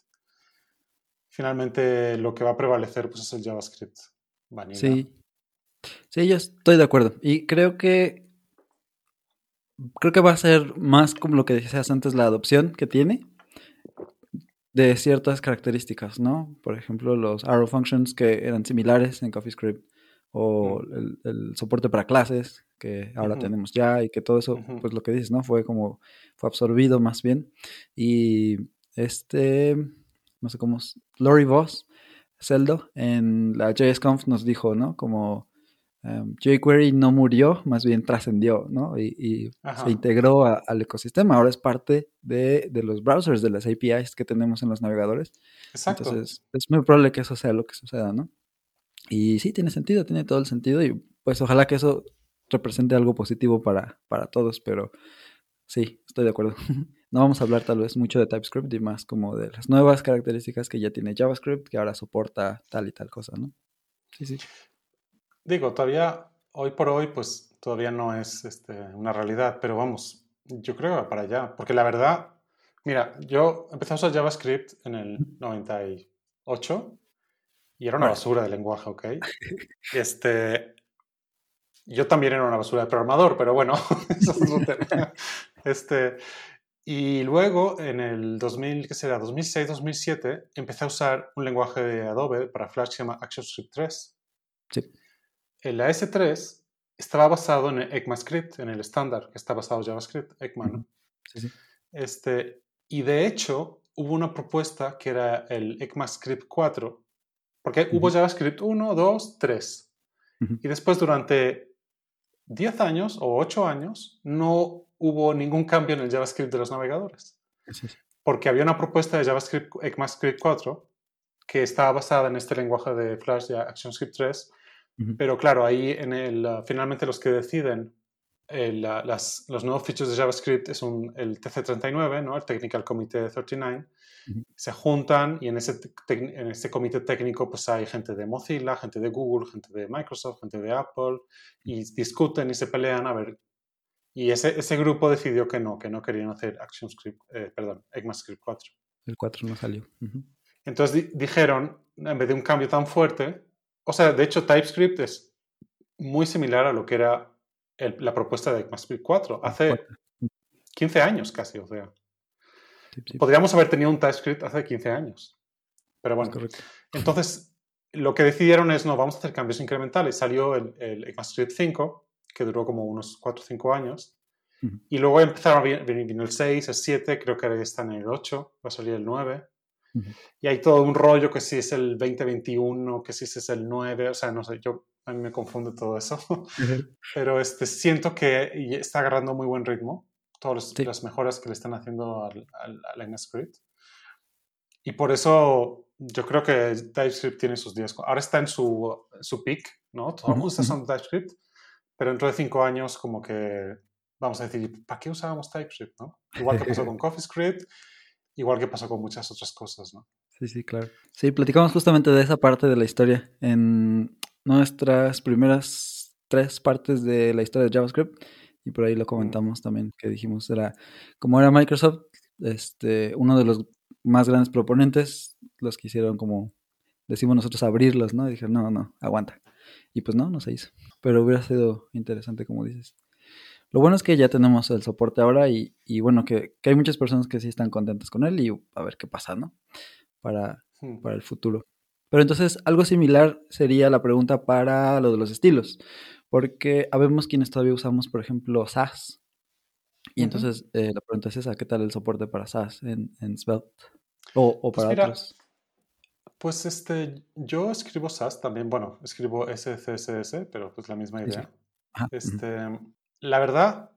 Finalmente lo que va a prevalecer pues es el JavaScript Vanilla. Sí. Sí, yo estoy de acuerdo. Y creo que creo que va a ser más como lo que decías antes, la adopción que tiene de ciertas características, ¿no? Por ejemplo, los arrow functions que eran similares en CoffeeScript o el, soporte para clases que ahora tenemos ya y que todo eso, pues lo que dices, ¿no? Fue como, fue absorbido más bien. Y este, no sé cómo, Lori Voss, Celdo, en la JSConf nos dijo, ¿no? Como um, jQuery no murió, más bien trascendió, ¿no? Y, se integró al ecosistema. Ahora es parte de, los browsers, de las APIs que tenemos en los navegadores. Exacto. Entonces, es muy probable que eso sea lo que suceda, ¿no? Y sí, tiene sentido, tiene todo el sentido. Y pues ojalá que eso represente algo positivo para, para todos, pero sí, estoy de acuerdo. No vamos a hablar tal vez mucho de TypeScript y más como de las nuevas características que ya tiene JavaScript, que ahora soporta tal y tal cosa, ¿no? Sí, sí. Digo, todavía, hoy por hoy, pues todavía no es este, una realidad, pero vamos, yo creo que va para allá, porque la verdad, mira, yo empecé a usar JavaScript en el 98 y era una basura de lenguaje, ¿ok? Este, yo también era una basura de programador, pero bueno, eso es otro tema. Este, y luego, en el 2000, ¿qué será? 2006, 2007, empecé a usar un lenguaje de Adobe para Flash que se llama ActionScript 3. Sí. El AS3 estaba basado en ECMAScript, en el estándar que está basado en JavaScript, ECMA, Sí, sí. Este, y de hecho, hubo una propuesta que era el ECMAScript 4, porque hubo JavaScript 1, 2, 3. Y después, durante 10 años o 8 años, no hubo ningún cambio en el JavaScript de los navegadores. Porque había una propuesta de JavaScript ECMAScript 4 que estaba basada en este lenguaje de Flash de ActionScript 3, pero claro, ahí en el, uh, finalmente los que deciden el, uh, las, los nuevos features de JavaScript es un, el TC39, ¿no? el Technical Committee 39, se juntan y en ese, en ese comité técnico pues hay gente de Mozilla, gente de Google, gente de Microsoft, gente de Apple y discuten y se pelean a ver y ese, ese grupo decidió que no, que no querían hacer ActionScript, eh, perdón, ECMAScript 4. El 4 no salió. Entonces dijeron, en vez de un cambio tan fuerte, o sea, de hecho TypeScript es muy similar a lo que era la propuesta de ECMAScript 4 hace 15 años casi, o sea. Podríamos haber tenido un TypeScript hace 15 años. Pero bueno, entonces lo que decidieron es, no, vamos a hacer cambios incrementales. Salió el, el ECMAScript 5 que duró como unos 4 o 5 años. Y luego empezaron a venir, el 6, el 7, creo que ahora están en el 8, va a salir el 9. Y hay todo un rollo que si es el 2021, que si es el 9, o sea, no sé, yo a mí me confunde todo eso. Pero este, siento que está agarrando muy buen ritmo, todas las mejoras que le están haciendo al, al, al Script. Y por eso yo creo que TypeScript tiene sus días. Ahora está en su, su peak, ¿no? Todo el mundo está usando TypeScript. Pero dentro de cinco años, como que vamos a decir, ¿para qué usábamos TypeScript? ¿no? Igual que pasó con CoffeeScript, igual que pasó con muchas otras cosas, ¿no? Sí, sí, claro. Sí, platicamos justamente de esa parte de la historia en nuestras primeras tres partes de la historia de JavaScript y por ahí lo comentamos también, que dijimos era, como era Microsoft, este, uno de los más grandes proponentes, los quisieron como, decimos nosotros, abrirlos, ¿no? Y dijeron, no, no, aguanta. Y pues no, no se hizo. Pero hubiera sido interesante, como dices. Lo bueno es que ya tenemos el soporte ahora y, bueno, que, hay muchas personas que sí están contentas con él y a ver qué pasa, ¿no? Para, para el futuro. Pero entonces, algo similar sería la pregunta para lo de los estilos. Porque habemos quienes todavía usamos, por ejemplo, SAS. Y entonces eh, la pregunta es esa, ¿qué tal el soporte para SAS en, en Svelte? O, o pues para otros. Pues este, yo escribo SAS también, bueno, escribo SCSS, pero pues la misma Sí, sí. idea. Ujú. La verdad,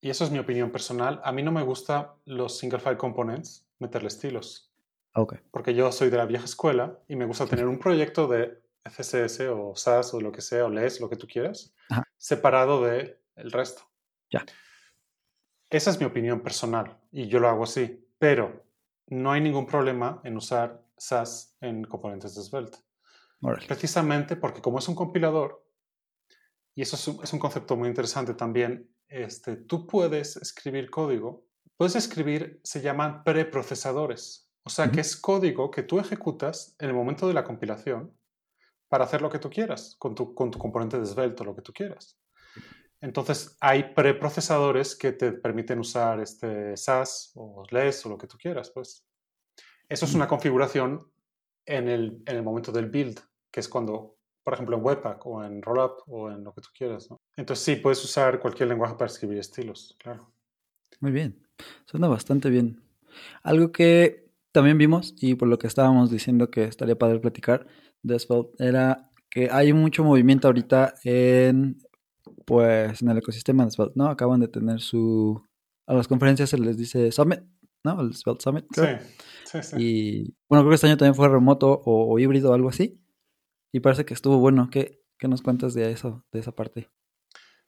y eso es mi opinión personal, a mí no me gusta los single file components, meterle estilos, Ok. porque yo soy de la vieja escuela y me gusta tener un proyecto de FCS o SAS o lo que sea, o LES, lo que tú quieras, Ajá. separado del resto. Ya. Esa es mi opinión personal y yo lo hago así, pero no hay ningún problema en usar SAS en componentes de Svelte. Precisamente porque como es un compilador, y eso es un, es un concepto muy interesante también, este, tú puedes escribir código, puedes escribir, se llaman preprocesadores, o sea que es código que tú ejecutas en el momento de la compilación para hacer lo que tú quieras, con tu, con tu componente de Svelte o lo que tú quieras. Entonces hay preprocesadores que te permiten usar este SAS o LES o lo que tú quieras, pues. Eso es una configuración en el, en el momento del build, que es cuando, por ejemplo, en Webpack o en Rollup o en lo que tú quieras. ¿no? Entonces sí, puedes usar cualquier lenguaje para escribir estilos, claro. Muy bien. Suena bastante bien. Algo que también vimos y por lo que estábamos diciendo que estaría padre platicar de Svelte era que hay mucho movimiento ahorita en pues en el ecosistema de Svelte, ¿no? Acaban de tener su a las conferencias se les dice Summit, ¿no? El Svelte Summit. creo. Sí, sí, sí. Y bueno, creo que este año también fue remoto o, o híbrido o algo así. Y parece que estuvo bueno. ¿Qué, qué nos cuentas de eso, de esa parte?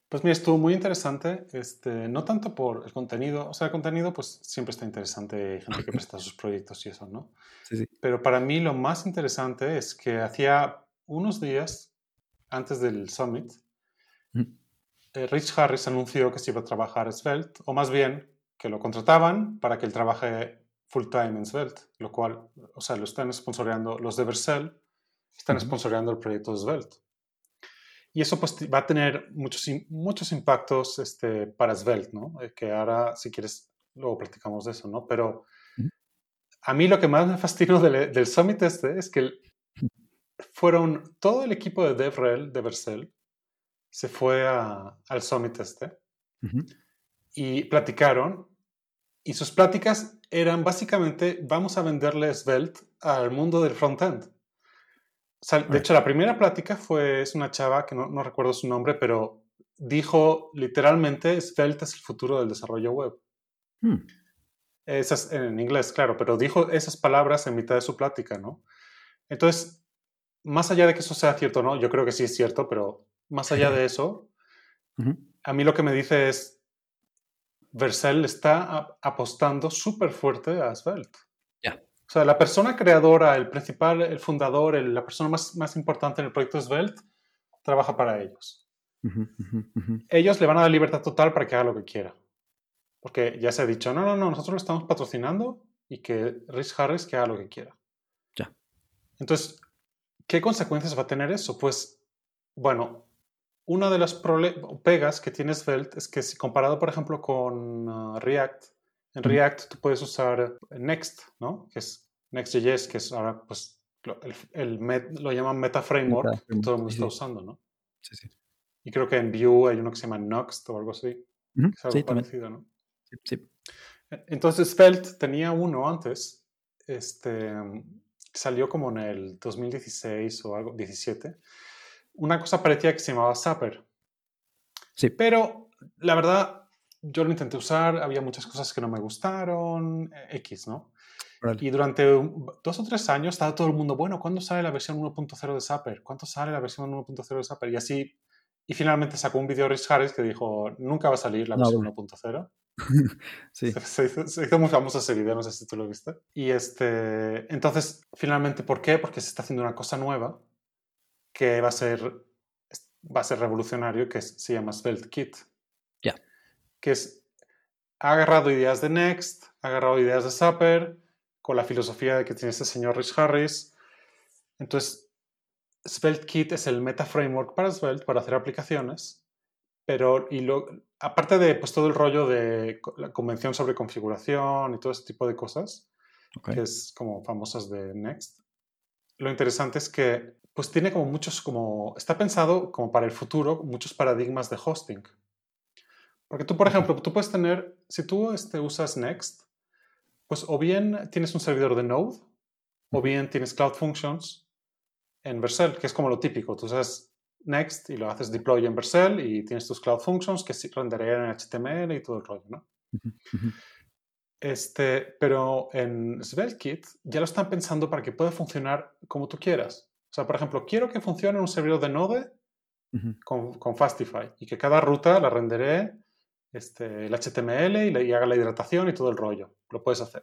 Pues mira, estuvo muy interesante, este, no tanto por el contenido, o sea, el contenido pues siempre está interesante, hay gente que presta sus proyectos y eso, ¿no? Sí, sí. Pero para mí lo más interesante es que hacía unos días antes del summit, eh, Rich Harris anunció que se iba a trabajar Svelte, o más bien que lo contrataban para que él trabaje full time en Svelte, lo cual, o sea, lo están sponsoreando, los de Vercel están sponsoreando el proyecto de Svelte. Y eso pues va a tener muchos, muchos impactos este, para Svelte, ¿no? Eh, que ahora, si quieres, luego platicamos de eso, ¿no? Pero a mí lo que más me fascinó del, del Summit este es que fueron todo el equipo de DevRel de Vercel se fue a- al Summit este Ujú. y platicaron y sus pláticas eran básicamente vamos a venderle Svelte al mundo del frontend. De hecho, la primera plática fue, es una chava que no, no recuerdo su nombre, pero dijo literalmente Svelte es el futuro del desarrollo web. Hmm. Esas, en inglés, claro, pero dijo esas palabras en mitad de su plática, ¿no? Entonces, más allá de que eso sea cierto o no, yo creo que sí es cierto, pero más allá de eso, a mí lo que me dice es, Vercel está apostando súper fuerte a Svelte. O sea, la persona creadora, el principal, el fundador, el- la persona más, más importante en el proyecto Svelte, trabaja para ellos. Ellos le van a dar libertad total para que haga lo que quiera. Porque ya se ha dicho, no, no, no, nosotros lo estamos patrocinando y que Rich Harris que haga lo que quiera. Ya. Entonces, ¿qué consecuencias va a tener eso? Pues, bueno, una de las pegas que tiene Svelte es que si comparado, por ejemplo, con uh, React, en. React tú puedes usar Next, ¿no? Que es Next.js, que es ahora, pues, lo, el, el met- lo llaman Meta Framework, Meta que todo el mundo sí, está usando, ¿no? Sí, sí. Y creo que en Vue hay uno que se llama Nuxt o algo así, que Ujú, es algo Sí, también. parecido, ¿no? Sí, sí. Entonces Svelte tenía uno antes, este, que salió como en el 2016 o algo, 17. Una cosa parecía que se llamaba Zapper. Sí. Pero la verdad, yo lo intenté usar, había muchas cosas que no me gustaron, eh, X, ¿no? Y durante dos o tres años estaba todo el mundo, bueno, ¿cuándo sale la versión 1.0 de Zapper? ¿Cuándo sale la versión 1.0 de Zapper? Y así, y finalmente sacó un video Rich Harris que dijo, nunca va a salir la No, versión bueno. 1.0. Sí. Se, hizo, se hizo muy famoso ese video, no sé si tú lo viste. Y este, entonces, finalmente, ¿por qué? Porque se está haciendo una cosa nueva que va a ser, va a ser revolucionario, que se llama Svelte Kit. Que es, ha agarrado ideas de Next, ha agarrado ideas de Zapper, con la filosofía que tiene este señor Rich Harris. Entonces, Svelte Kit es el meta framework para Svelte para hacer aplicaciones, pero y lo, aparte de pues, todo el rollo de la convención sobre configuración y todo ese tipo de cosas, que es como famosas de Next, lo interesante es que pues tiene como muchos, como está pensado como para el futuro, muchos paradigmas de hosting. Porque tú, por ejemplo, tú puedes tener, si tú este, usas Next, pues o bien tienes un servidor de Node o bien tienes Cloud Functions en Vercel, que es como lo típico. Tú haces Next y lo haces deploy en Vercel y tienes tus Cloud Functions que renderían en HTML y todo el rollo, ¿no? Este, pero en SvelteKit ya lo están pensando para que pueda funcionar como tú quieras. O sea, por ejemplo, quiero que funcione un servidor de Node con, con, Fastify y que cada ruta la renderé este, el HTML y, le, haga la hidratación y todo el rollo. Lo puedes hacer.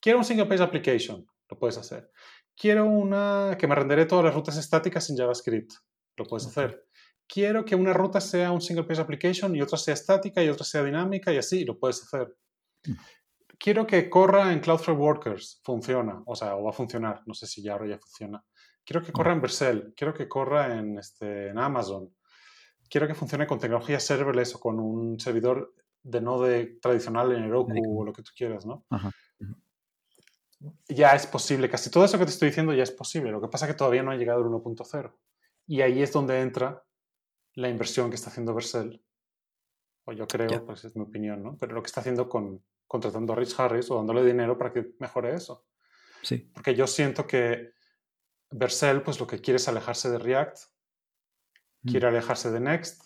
Quiero un single page application. Lo puedes hacer. Quiero una que me renderé todas las rutas estáticas en JavaScript. Lo puedes hacer. Quiero que una ruta sea un single page application y otra sea estática y otra sea dinámica y así. Lo puedes hacer. Mm. Quiero que corra en Cloudflare Workers. Funciona. O sea, o va a funcionar. No sé si ya ahora ya funciona. Quiero que corra en Vercel. Quiero que corra en, este, en Amazon quiero que funcione con tecnología serverless o con un servidor de node tradicional en Heroku o lo que tú quieras, ¿no? Ya es posible, casi todo eso que te estoy diciendo ya es posible. Lo que pasa es que todavía no ha llegado el 1.0. Y ahí es donde entra la inversión que está haciendo Vercel. O yo creo, pues es mi opinión, ¿no? Pero lo que está haciendo con contratando a Rich Harris o dándole dinero para que mejore eso. Sí. Porque yo siento que Vercel, pues lo que quiere es alejarse de React quiere alejarse de Next,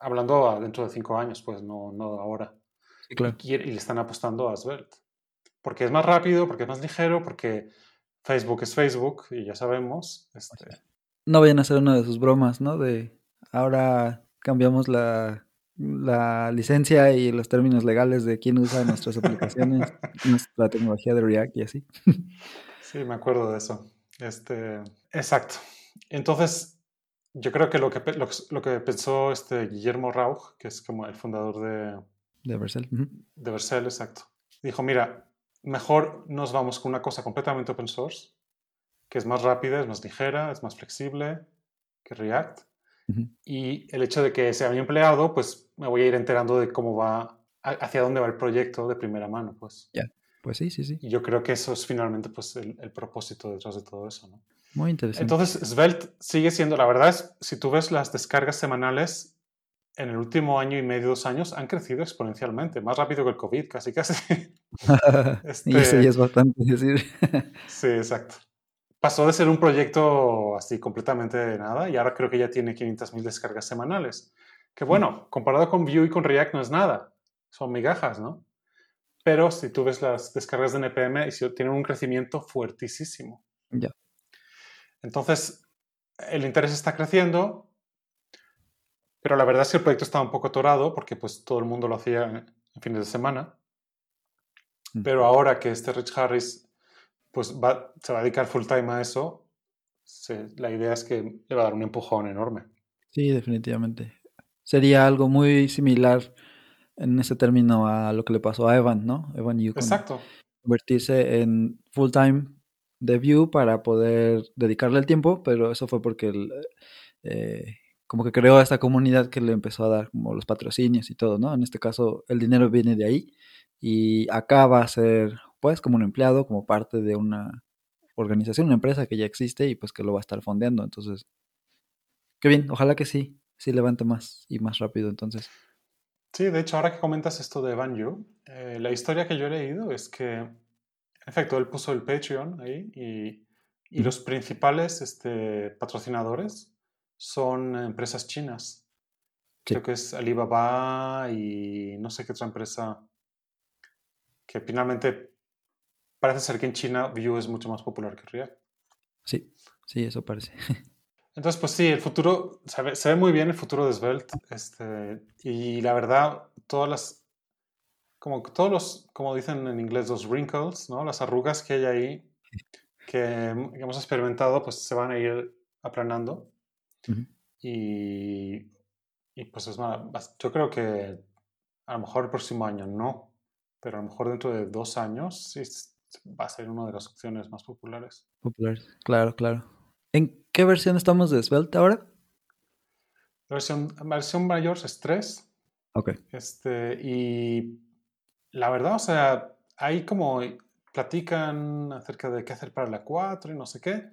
hablando dentro de cinco años, pues no, no ahora. y, le están apostando a Svelte. Porque es más rápido, porque es más ligero, porque Facebook es Facebook y ya sabemos. Este... No vayan a hacer una de sus bromas, ¿no? De ahora cambiamos la, la licencia y los términos legales de quién usa nuestras aplicaciones, nuestra tecnología de React y así. Sí, me acuerdo de eso. Este, exacto. Entonces, yo creo que lo que, lo, que pensó este Guillermo Rauch, que es como el fundador de... De Vercel. De Vercel, exacto. Dijo, mira, mejor nos vamos con una cosa completamente open source, que es más rápida, es más ligera, es más flexible que React. Y el hecho de que sea mi empleado, pues me voy a ir enterando de cómo va, hacia dónde va el proyecto de primera mano, pues. Ya, pues sí, sí, sí. Y yo creo que eso es finalmente pues el, el propósito detrás de todo eso, ¿no? Muy interesante. Entonces, Svelte sigue siendo, la verdad es, si tú ves las descargas semanales, en el último año y medio, dos años, han crecido exponencialmente, más rápido que el COVID, casi, casi. Y eso ya es bastante decir. sí, exacto. Pasó de ser un proyecto así completamente de nada y ahora creo que ya tiene 500.000 descargas semanales. Que bueno, comparado con Vue y con React no es nada, son migajas, ¿no? Pero si tú ves las descargas de NPM, tienen un crecimiento fuertísimo. Ya. Entonces, el interés está creciendo, pero la verdad es que el proyecto estaba un poco atorado porque pues todo el mundo lo hacía en fines de semana. Pero ahora que este Rich Harris pues se va a dedicar full time a eso, la idea es que le va a dar un empujón enorme. Sí, definitivamente. Sería algo muy similar en ese término a lo que le pasó a Evan, ¿no? Evan Yukon. Exacto. Convertirse en full time de Vue para poder dedicarle el tiempo, pero eso fue porque eh, como que creó esta comunidad que le empezó a dar como los patrocinios y todo, ¿no? En este caso el dinero viene de ahí y acá va a ser pues como un empleado, como parte de una organización, una empresa que ya existe y pues que lo va a estar fondeando, entonces qué bien, ojalá que sí, sí levante más y más rápido entonces. Sí, de hecho, ahora que comentas esto de Banjo, eh, la historia que yo he leído es que en efecto, él puso el Patreon ahí y, y los principales este, patrocinadores son empresas chinas. Creo que es Alibaba y no sé qué otra empresa que finalmente parece ser que en China Vue es mucho más popular que React. Sí, sí, eso parece. Entonces, pues sí, el futuro, se ve, se ve muy bien el futuro de Svelte. Este, y la verdad, todas las como todos los, como dicen en inglés, los wrinkles, ¿no? Las arrugas que hay ahí que hemos experimentado, pues se van a ir aplanando. y, y, pues es más, yo creo que a lo mejor el próximo año no, pero a lo mejor dentro de dos años sí va a ser una de las opciones más populares. Populares, claro, claro. ¿En qué versión estamos de Svelte ahora? La versión, versión mayor es 3. Ok. Este, y la verdad, o sea, ahí como platican acerca de qué hacer para la 4 y no sé qué.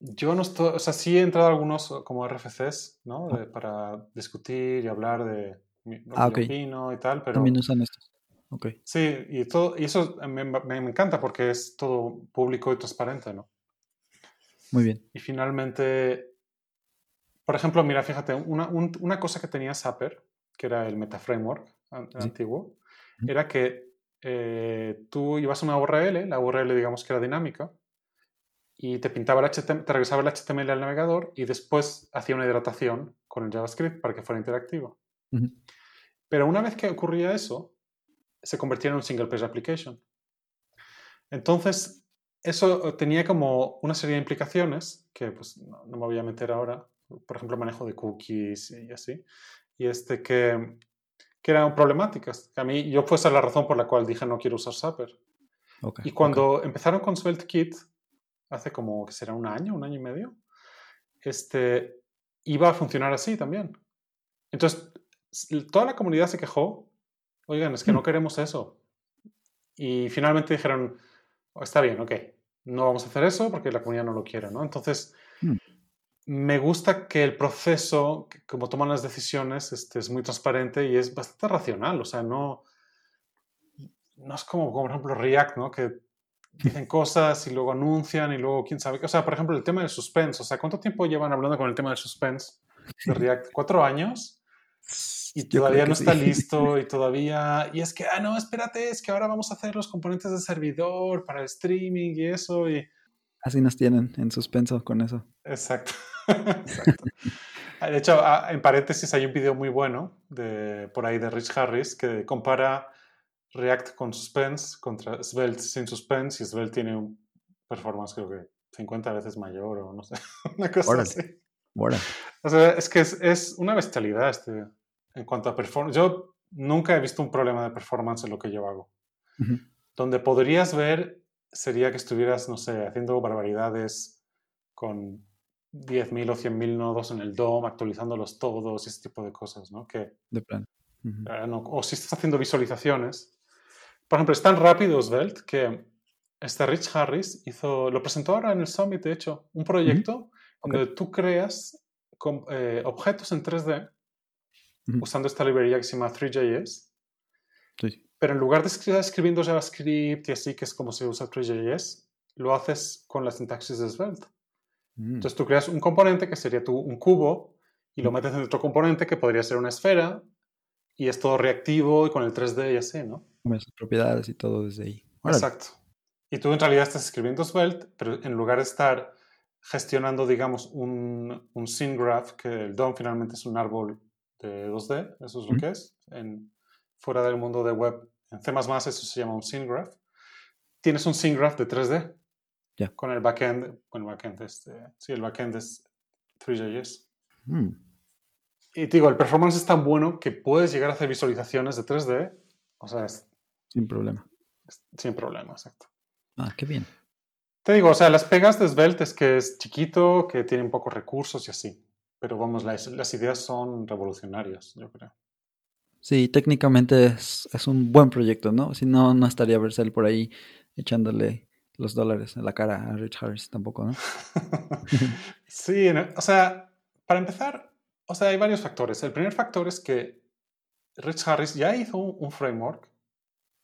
Yo no estoy, o sea, sí he entrado a algunos como RFCs, ¿no? Ah. para discutir y hablar de mi, ah, opino y tal, pero... También usan estos. ok. Sí, y, todo, y eso me, me encanta porque es todo público y transparente, ¿no? Muy bien. Y finalmente, por ejemplo, mira, fíjate, una, un- una cosa que tenía Zapper, que era el MetaFramework an- Sí. antiguo. Era que eh, tú ibas a una URL, la URL digamos que era dinámica, y te pintaba el HTML, te regresaba el HTML al navegador y después hacía una hidratación con el JavaScript para que fuera interactivo. Ujú. Pero una vez que ocurría eso, se convertía en un single page application. Entonces, eso tenía como una serie de implicaciones que pues, no, no me voy a meter ahora. Por ejemplo, manejo de cookies y así. Y este que, que eran problemáticas. A mí, yo fue esa la razón por la cual dije no quiero usar Zapper. Y cuando empezaron con SvelteKit, hace como que será un año, un año y medio, este, iba a funcionar así también. Entonces, toda la comunidad se quejó, oigan, es que no Mm. queremos eso. Y finalmente dijeron, "Oh, está bien, ok, no vamos a hacer eso porque la comunidad no lo quiere, ¿no? Entonces. Me gusta que el proceso, como toman las decisiones, este, es muy transparente y es bastante racional, o sea, no, no es como, como, por ejemplo, React, ¿no? Que dicen cosas y luego anuncian y luego quién sabe. O sea, por ejemplo, el tema del suspense. O sea, ¿cuánto tiempo llevan hablando con el tema del suspense de React? ¿Cuatro años? Y todavía no está sí. listo y todavía... Y es que, ah, no, espérate, es que ahora vamos a hacer los componentes de servidor para el streaming y eso. Y... Así nos tienen en suspenso con eso. Exacto. Exacto. De hecho, ah, en paréntesis hay un video muy bueno de, por ahí de Rich Harris que compara React con Suspense contra Svelte sin Suspense y Svelte tiene un performance creo que 50 veces mayor o no sé, una cosa Órale. así. Bueno, O sea, es que es, es una bestialidad este, en cuanto a performance. Yo nunca he visto un problema de performance en lo que yo hago. Ujú. Donde podrías ver sería que estuvieras, no sé, haciendo barbaridades con 10.000 o 100.000 nodos en el DOM, actualizándolos todos y ese tipo de cosas, ¿no? Que, de plano. Ujú. eh, no- o si estás haciendo visualizaciones. Por ejemplo, es tan rápido Svelte que este Rich Harris hizo, lo presentó ahora en el Summit, de hecho, un proyecto donde tú creas eh, objetos en 3D Ujú. usando esta librería que se llama 3JS, Sí. pero en lugar de escribir escribiendo JavaScript y así, que es como se usa 3JS, lo haces con la sintaxis de Svelte. Mm. Entonces tú creas un componente que sería tu, un cubo y lo metes en otro componente que podría ser una esfera y es todo reactivo y con el 3D y así, ¿no? Come sus propiedades y todo desde ahí. Órale. Exacto. Y tú en realidad estás escribiendo Svelte, pero en lugar de estar gestionando, digamos, un, un scene graph, que el DOM finalmente es un árbol de 2D, eso es lo Ujú. que es, en, fuera del mundo de web, en C++ eso se llama un scene graph, tienes un scene graph de 3D. Ya. Con el backend, con el backend, este, sí, el backend es 3JS. Mm. Y te digo, el performance es tan bueno que puedes llegar a hacer visualizaciones de 3D, o sea, es- Sin problema. es sin problema, exacto. Ah, qué bien. Te digo, o sea, las pegas de Svelte es que es chiquito, que tiene pocos recursos y así. Pero vamos, las, las ideas son revolucionarias, yo creo. Sí, técnicamente es, es un buen proyecto, ¿no? Si no, no estaría Vercel por ahí echándole los dólares en la cara a Rich Harris tampoco, ¿no? sí, no, o sea, para empezar, o sea, hay varios factores. El primer factor es que Rich Harris ya hizo un, framework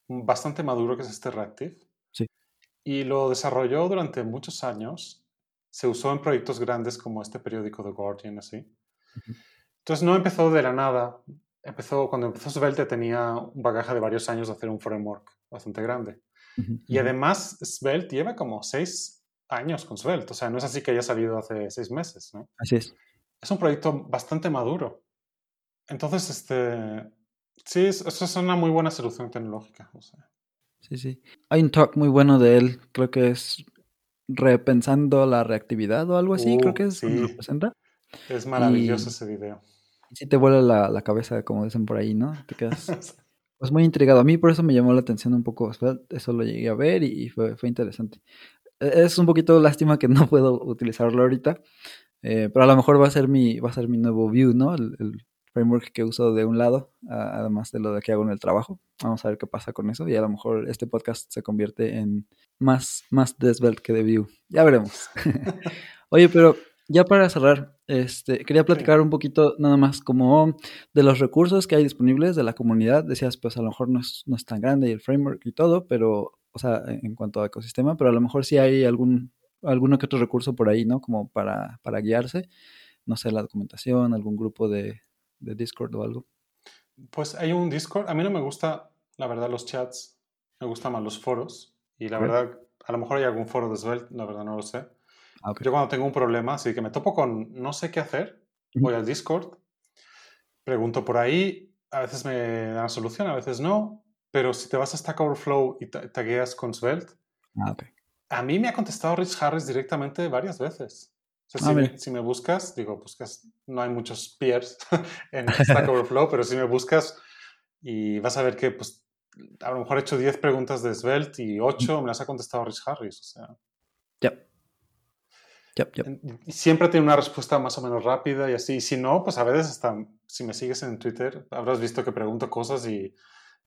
bastante maduro que es este Reactive. Sí. Y lo desarrolló durante muchos años. Se usó en proyectos grandes como este periódico The Guardian, así. Entonces no empezó de la nada. Empezó, cuando empezó Svelte tenía un bagaje de varios años de hacer un framework bastante grande. Y además Svelte lleva como seis años con Svelte. O sea, no es así que haya salido hace seis meses, ¿no? Así es. Es un proyecto bastante maduro. Entonces, este... Sí, es- eso es una muy buena solución tecnológica. o sea. Sí, sí. Hay un talk muy bueno de él, creo que es repensando la reactividad o algo así, creo Uh, que es sí. presenta. Es maravilloso Y- ese video. Sí te vuela la, la cabeza, como dicen por ahí, ¿no? Te quedas pues muy intrigado. A mí por eso me llamó la atención un poco. Eso lo llegué a ver y, fue, fue interesante. E- Es un poquito lástima que no puedo utilizarlo ahorita, eh, pero a lo mejor va a ser mi, va a ser mi nuevo view, ¿no? El, framework que uso de un lado, además de lo que hago en el trabajo. Vamos a ver qué pasa con eso y a lo mejor este podcast se convierte en más, más de Svelte que de Vue. Ya veremos. Oye, pero ya para cerrar, este, quería platicar un poquito nada más como de los recursos que hay disponibles de la comunidad. Decías, pues a lo mejor no es, no es tan grande y el framework y todo, pero, o sea, en cuanto a ecosistema, pero a lo mejor sí hay algún, alguno que otro recurso por ahí, ¿no? Como para, para guiarse. No sé, la documentación, algún grupo de, de Discord o algo. Pues hay un Discord. A mí no me gusta, la verdad, los chats. Me gustan más los foros. Y la verdad, a lo mejor hay algún foro de Svelte, la verdad no lo sé. Ah. Yo cuando tengo un problema, así que me topo con no sé qué hacer, voy al Discord, pregunto por ahí, a veces me dan solución, a veces no, pero si te vas a Stack Overflow y ta- tagueas con Svelte, Ah, a mí me ha contestado Rich Harris directamente varias veces. O sea, Ah, si, me, si me buscas, digo, buscas, no hay muchos peers en Stack Overflow, pero si me buscas y vas a ver que pues, a lo mejor he hecho 10 preguntas de Svelte y 8 me las ha contestado Rich Harris. O sea, Yep. Yep, yep. siempre tiene una respuesta más o menos rápida y así. Y si no, pues a veces hasta, si me sigues en Twitter, habrás visto que pregunto cosas y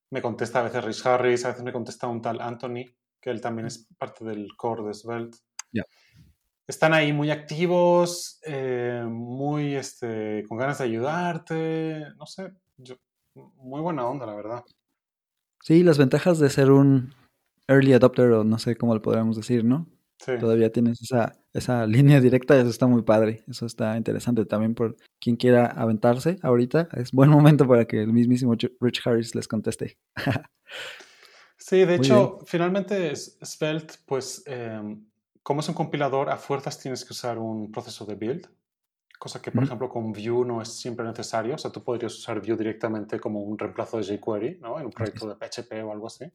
me contesta a veces Rich Harris, a veces me contesta un tal Anthony, que él también es parte del core de Svelte. Están ahí muy activos, eh, muy este, con ganas de ayudarte, no sé, yo- muy buena onda, la verdad. Sí, las ventajas de ser un early adopter o no sé cómo le podríamos decir, ¿no? Sí. Todavía tienes esa, esa línea directa, eso está muy padre, eso está interesante también por quien quiera aventarse ahorita, es buen momento para que el mismísimo Ch- Rich Harris les conteste. Sí, de Muy hecho, finalmente Svelte, pues em, como es un compilador, a fuerzas tienes que usar un proceso de build, cosa que, por ejemplo, con Vue no es siempre necesario. O sea, tú podrías usar Vue directamente como un reemplazo de jQuery, ¿no? En un proyecto de PHP o algo así,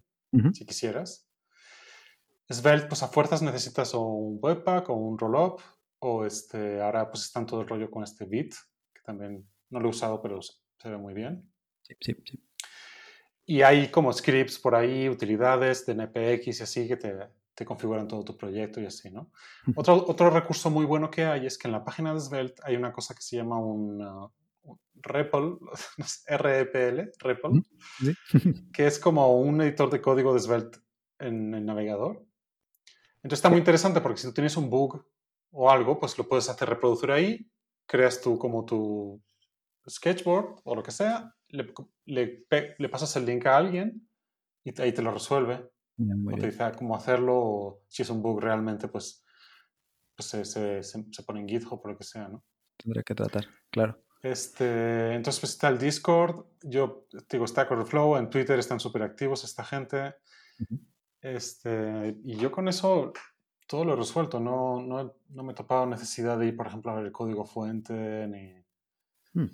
si quisieras. Svelte, pues a fuerzas necesitas o un Webpack o un Rollup, o este, ahora pues está en todo el rollo con este Bit, que también no lo he usado, pero se ve muy bien. Sí, sí, sí. Y hay como scripts por ahí, utilidades de NPX y así que te, te configuran todo tu proyecto y así, ¿no? Otro, otro recurso muy bueno que hay es que en la página de Svelte hay una cosa que se llama un, uh, un REPL, no sé, REPL, REPL, Ujú, sí. que es como un editor de código de Svelte en el navegador. Entonces está muy interesante porque si tú tienes un bug o algo, pues lo puedes hacer reproducir ahí, creas tú como tu sketchboard o lo que sea, le, le le pasas el link a alguien y ahí te lo resuelve. O te dice ah, cómo hacerlo, o si es un bug realmente, pues, pues se, se- se- se pone en GitHub o lo que sea, ¿no? Tendré que tratar, claro. Este, entonces, pues está el Discord, yo digo, Stack Overflow, en Twitter están súper activos esta gente. Ujú. Este, y yo con eso todo lo he resuelto, no, no, no me he topado necesidad de ir, por ejemplo, a ver el código fuente, ni... Hmm.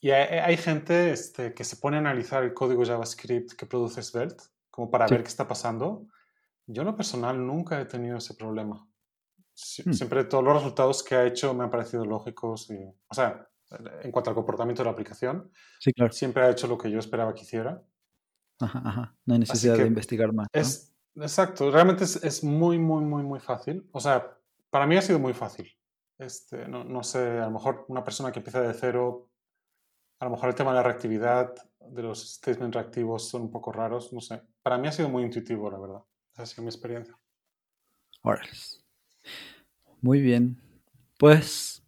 Y hay, hay gente este, que se pone a analizar el código JavaScript que produce Svelte, como para Sí. ver qué está pasando. Yo en lo personal nunca he tenido ese problema. Sie- Hmm. Siempre todos los resultados que ha hecho me han parecido lógicos. Y, o sea, en cuanto al comportamiento de la aplicación, Sí, claro. siempre ha hecho lo que yo esperaba que hiciera. Ajá, ajá. No hay necesidad de investigar más. ¿no? Es, exacto, realmente es, muy, muy, muy, muy fácil. O sea, para mí ha sido muy fácil. Este, no, no sé, a lo mejor una persona que empieza de cero, a lo mejor el tema de la reactividad, de los statements reactivos son un poco raros, no sé. Para mí ha sido muy intuitivo, la verdad. Ha sido mi experiencia. Muy bien. Pues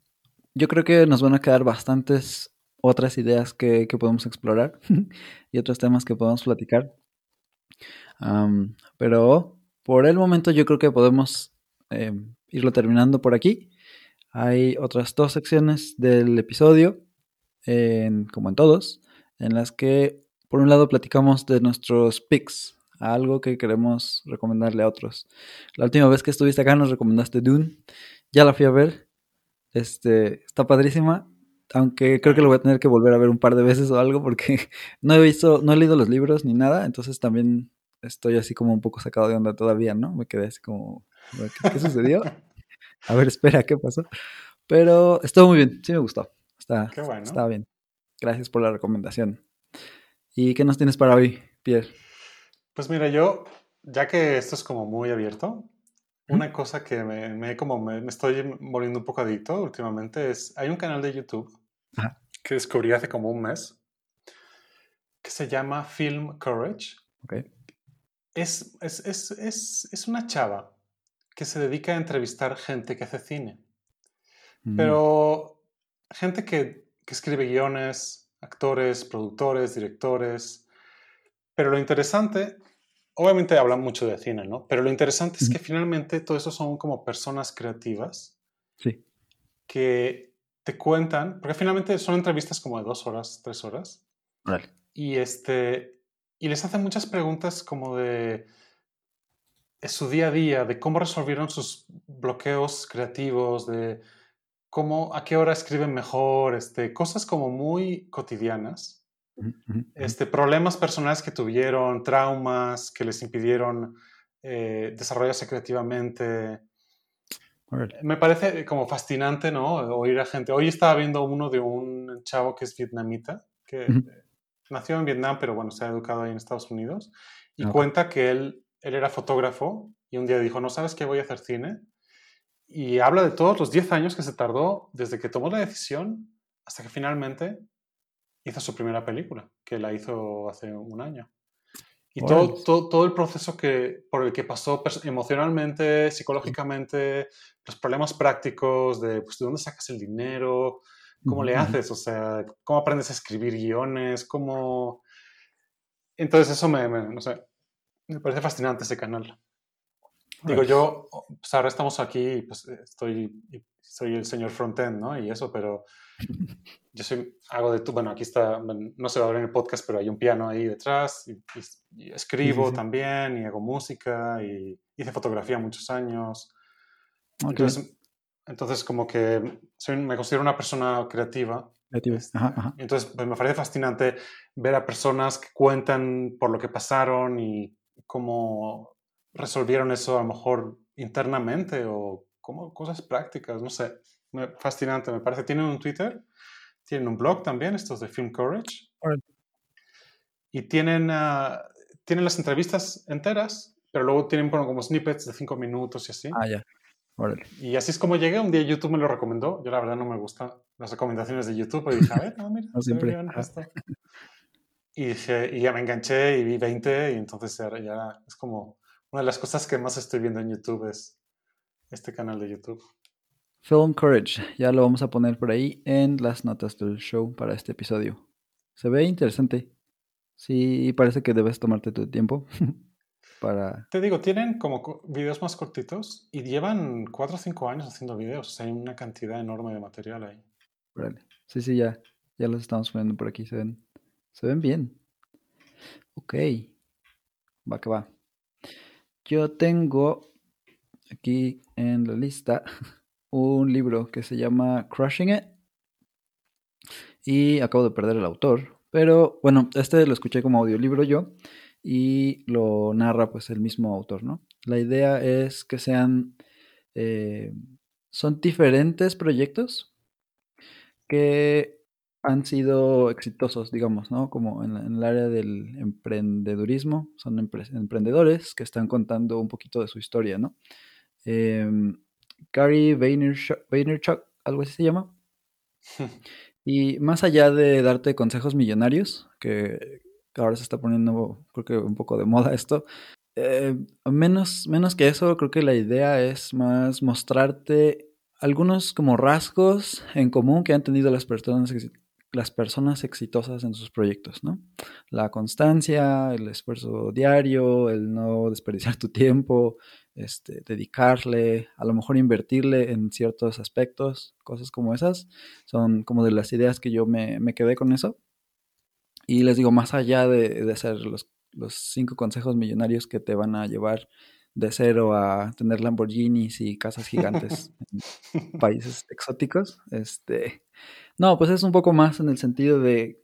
yo creo que nos van a quedar bastantes otras ideas que, que podemos explorar y otros temas que podemos platicar. Am, pero por el momento yo creo que podemos eh, irlo terminando por aquí. Hay otras dos secciones del episodio, en- como en todos, en las que por un lado platicamos de nuestros picks, algo que queremos recomendarle a otros. La última vez que estuviste acá nos recomendaste Dune. Ya la fui a ver. Este, está padrísima. Aunque creo que lo voy a tener que volver a ver un par de veces o algo porque no he visto, no he leído los libros ni nada. Entonces también estoy así como un poco sacado de onda todavía, ¿no? Me quedé así como, ¿qué, qué sucedió? A ver, espera, ¿qué pasó? Pero estuvo muy bien, sí me gustó. Está, Qué bueno. está bien. Gracias por la recomendación. ¿Y qué nos tienes para hoy, Pierre? Pues mira, yo, ya que esto es como muy abierto, una cosa que me, me como me, me estoy volviendo un poco adicto últimamente es, hay un canal de YouTube Ajá. que descubrí hace como un mes que se llama Film Courage. Ok. Es, es, es, es, es una chava que se dedica a entrevistar gente que hace cine. Mm. Pero gente que, que escribe guiones, actores, productores, directores. Pero lo interesante, obviamente hablan mucho de cine, ¿no? Pero lo interesante es que Ujú. finalmente todo eso son como personas creativas Sí. que te cuentan, porque finalmente son entrevistas como de dos horas, tres horas, Órale. y, este, y les hacen muchas preguntas como de, de su día a día, de cómo resolvieron sus bloqueos creativos, de cómo, a qué hora escriben mejor, este, cosas como muy cotidianas, este, problemas personales que tuvieron, traumas que les impidieron eh, desarrollarse creativamente. Me parece como fascinante, ¿no? Oír a gente. Hoy estaba viendo uno de un chavo que es vietnamita, que nació en Vietnam, pero bueno, se ha educado ahí en Estados Unidos, y cuenta que él, él era fotógrafo y un día dijo, no sabes qué, voy a hacer cine. Y habla de todos los 10 años que se tardó desde que tomó la decisión hasta que finalmente hizo su primera película, que la hizo hace un año. Y todo, todo, todo el proceso que, por el que pasó emocionalmente, psicológicamente, los problemas prácticos de, pues, de dónde sacas el dinero, cómo Ujú, le ujú. haces, o sea, cómo aprendes a escribir guiones, cómo... Entonces eso me, me- no sé, me parece fascinante ese canal. Digo, yo, pues ahora estamos aquí, pues estoy, soy el señor frontend, ¿no? Y eso, pero yo soy, hago de tú, bueno, aquí está, no se va a ver en el podcast, pero hay un piano ahí detrás, y, y- y escribo sí. también, y hago música, y hice fotografía muchos años. Bien. Entonces, entonces como que soy, me considero una persona creativa. Creativo. este, Ajá, ajá. Entonces, pues, me parece fascinante ver a personas que cuentan por lo que pasaron y cómo resolvieron eso a lo mejor internamente o como cosas prácticas, no sé. Me- fascinante, me parece. Tienen un Twitter, tienen un blog también, estos de Film Courage, Órale. y tienen, ah, tienen las entrevistas enteras, pero luego tienen bueno, como snippets de cinco minutos y así. Ah, ya. Órale. Y así es como llegué. Un día YouTube me lo recomendó. Yo la verdad no me gustan las recomendaciones de YouTube, pero dije, a ver, no, mira, No siempre. esto. Y, dije, y ya me enganché y vi 20 y entonces ya, ya es como una de las cosas que más estoy viendo en YouTube es este canal de YouTube. Film Courage. Ya lo vamos a poner por ahí en las notas del show para este episodio. Se ve interesante. Sí, parece que debes tomarte tu tiempo para... Te digo, tienen como co- videos más cortitos y llevan 4 o 5 años haciendo videos. O sea, hay una cantidad enorme de material ahí. Órale. Sí, sí, ya. Ya los estamos poniendo por aquí. Se ven, se ven bien. Ok. Va que va. Yo tengo aquí en la lista un libro que se llama Crushing It. Y acabo de perder el autor. Pero bueno, este lo escuché como audiolibro yo. Y lo narra pues el mismo autor, ¿no? La idea es que sean... eh, son diferentes proyectos que han sido exitosos, digamos, ¿no? Como en, el área del emprendedurismo, son empre- emprendedores que están contando un poquito de su historia, ¿no? Em, Gary Vaynerchuk, Vaynerchuk, algo así se llama. Y más allá de darte consejos millonarios, que ahora se está poniendo, creo que un poco de moda esto, eh, menos, menos que eso, creo que la idea es más mostrarte algunos como rasgos en común que han tenido las personas, las personas exitosas en sus proyectos, ¿no? La constancia, el esfuerzo diario, el no desperdiciar tu tiempo, este, dedicarle, a lo mejor invertirle en ciertos aspectos, cosas como esas, son como de las ideas que yo me, me quedé con eso. Y les digo, más allá de, de hacer los, los cinco consejos millonarios que te van a llevar de cero a tener Lamborghinis y casas gigantes en países exóticos, este, no, pues es un poco más en el sentido de,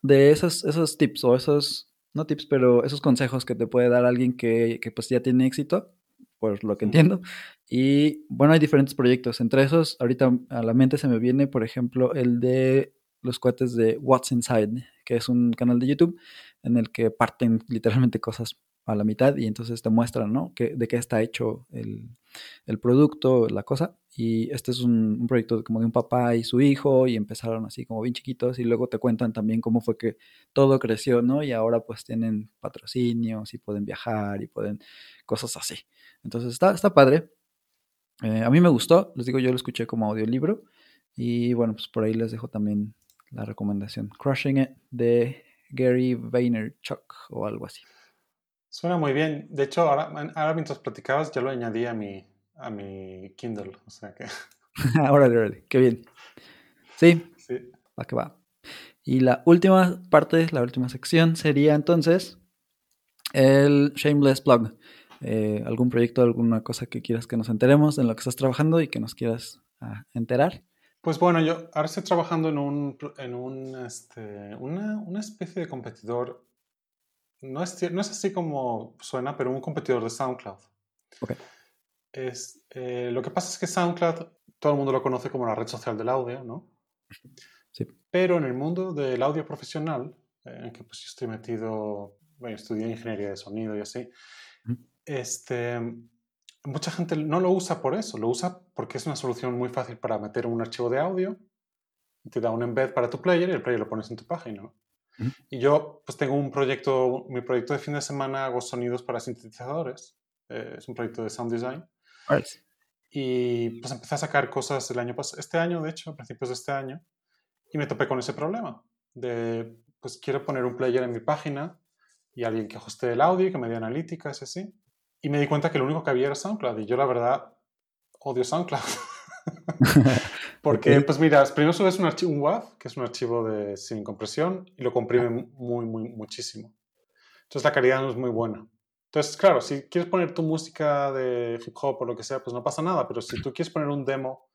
de esos, esos tips o esos, no tips, pero esos consejos que te puede dar alguien que, que pues ya tiene éxito, por lo que entiendo. Y bueno, hay diferentes proyectos. Entre esos, ahorita a la mente se me viene, por ejemplo, el de los cuates de What's Inside, que es un canal de YouTube en el que parten literalmente cosas a la mitad y entonces te muestran, ¿no? Que, de qué está hecho el, el producto, la cosa. Y este es un, proyecto como de un papá y su hijo y empezaron así como bien chiquitos y luego te cuentan también cómo fue que todo creció, ¿no? Y ahora pues tienen patrocinios y pueden viajar y pueden cosas así. Entonces está, está padre. Eh, a mí me gustó, les digo, yo lo escuché como audiolibro Y bueno, pues por ahí les dejo también la recomendación. Crushing It de Gary Vaynerchuk o algo así. Suena muy bien. De hecho, ahora, ahora mientras platicabas ya lo añadí a mi, a mi Kindle. O sea que... órale, órale. Qué bien. Sí. Sí. Va que va. Y la última parte, la última sección sería entonces el Shameless Blog. Eh, algún proyecto, alguna cosa que quieras que nos enteremos en lo que estás trabajando y que nos quieras ah, enterar. Pues bueno, yo ahora estoy trabajando en un, en un este, una, una, especie de competidor. No es, no es así como suena, pero un competidor de SoundCloud. Okay. Es, eh, lo que pasa es que SoundCloud, todo el mundo lo conoce como la red social del audio, ¿no? Sí. Pero en el mundo del audio profesional, eh, en que pues yo estoy metido, bueno, estudié ingeniería de sonido y así, mm. este, mucha gente no lo usa por eso, lo usa porque es una solución muy fácil para meter un archivo de audio, te da un embed para tu player y el player lo pones en tu página. Y yo pues tengo un proyecto, mi proyecto de fin de semana hago sonidos para sintetizadores, eh, es un proyecto de sound design. Right. Y pues empecé a sacar cosas el año pasado, este año de hecho, a principios de este año, y me topé con ese problema de pues quiero poner un player en mi página y alguien que ajuste el audio y que me dé analíticas y así. Y me di cuenta que lo único que había era SoundCloud. Y yo, la verdad, odio SoundCloud. Porque, okay. pues mira, primero subes un archivo, un WAV, que es un archivo de, sin compresión, y lo comprime muy, muy, muchísimo. Entonces la calidad no es muy buena. Entonces, claro, si quieres poner tu música de hip hop o lo que sea, pues no pasa nada. Pero si tú quieres poner un demo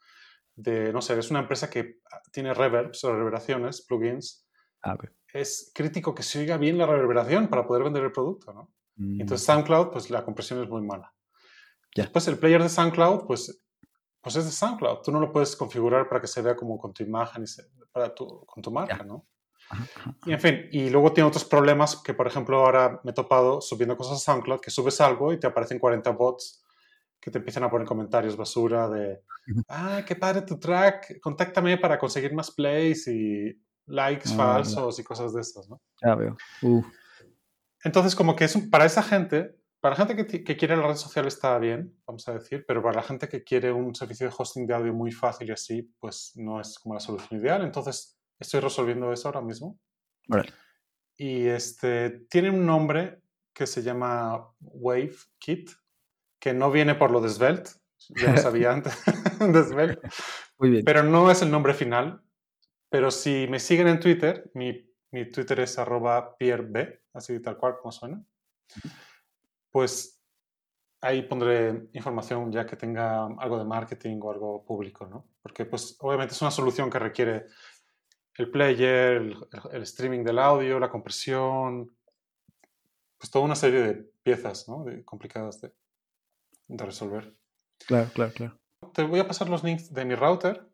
de, no sé, es una empresa que tiene reverbs o reverberaciones, plugins, ah, okay. es crítico que se oiga bien la reverberación para poder vender el producto, ¿no? Mm. Entonces SoundCloud, pues la compresión es muy mala. Ya. Después el player de SoundCloud, pues, pues es de SoundCloud. Tú no lo puedes configurar para que se vea como con tu imagen y se, para tu, con tu marca, Ya. ¿no? Y en fin, y luego tiene otros problemas que, por ejemplo, ahora me he topado subiendo cosas a SoundCloud, que subes algo y te aparecen 40 bots que te empiezan a poner comentarios basura de, ah, qué padre tu track, contáctame para conseguir más plays y likes Ah, falsos y cosas de esas, ¿no? Ya veo. Uh, Entonces, como que es un- para esa gente, para la gente que, quiere la red social está bien, vamos a decir, pero para la gente que quiere un servicio de hosting de audio muy fácil y así, pues no es como la solución ideal. Entonces, estoy resolviendo eso ahora mismo. Y este, tiene un nombre que se llama Wave Kit, que no viene por lo de Svelte, ya lo sabía antes de Svelte, Muy bien. pero no es el nombre final. Pero si me siguen en Twitter, mi, mi Twitter es arroba pierreb, así tal cual como suena, pues ahí pondré información ya que tenga algo de marketing o algo público, ¿no? Porque pues obviamente es una solución que requiere el player, el, el streaming del audio, la compresión, pues toda una serie de piezas, ¿no? De- complicadas de, de resolver. Claro, claro, claro. Te voy a pasar los links de mi router,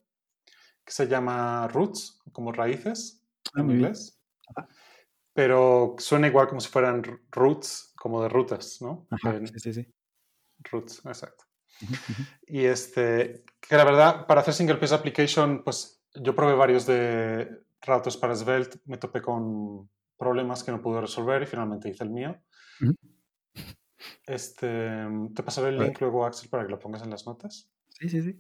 que se llama Roots, como raíces Ah, en inglés. Pero suena igual como si fueran roots, como de rutas, ¿no? Ajá, sí, sí, sí. Roots, exacto. Ujú, ujú. Y este, que la verdad, para hacer single piece application, pues yo probé varios de routers para Svelte, me topé con problemas que no pude resolver y finalmente hice el mío. Ujú. Este, te pasaré el link luego, Axel, para que lo pongas en las notas. Sí, sí, sí.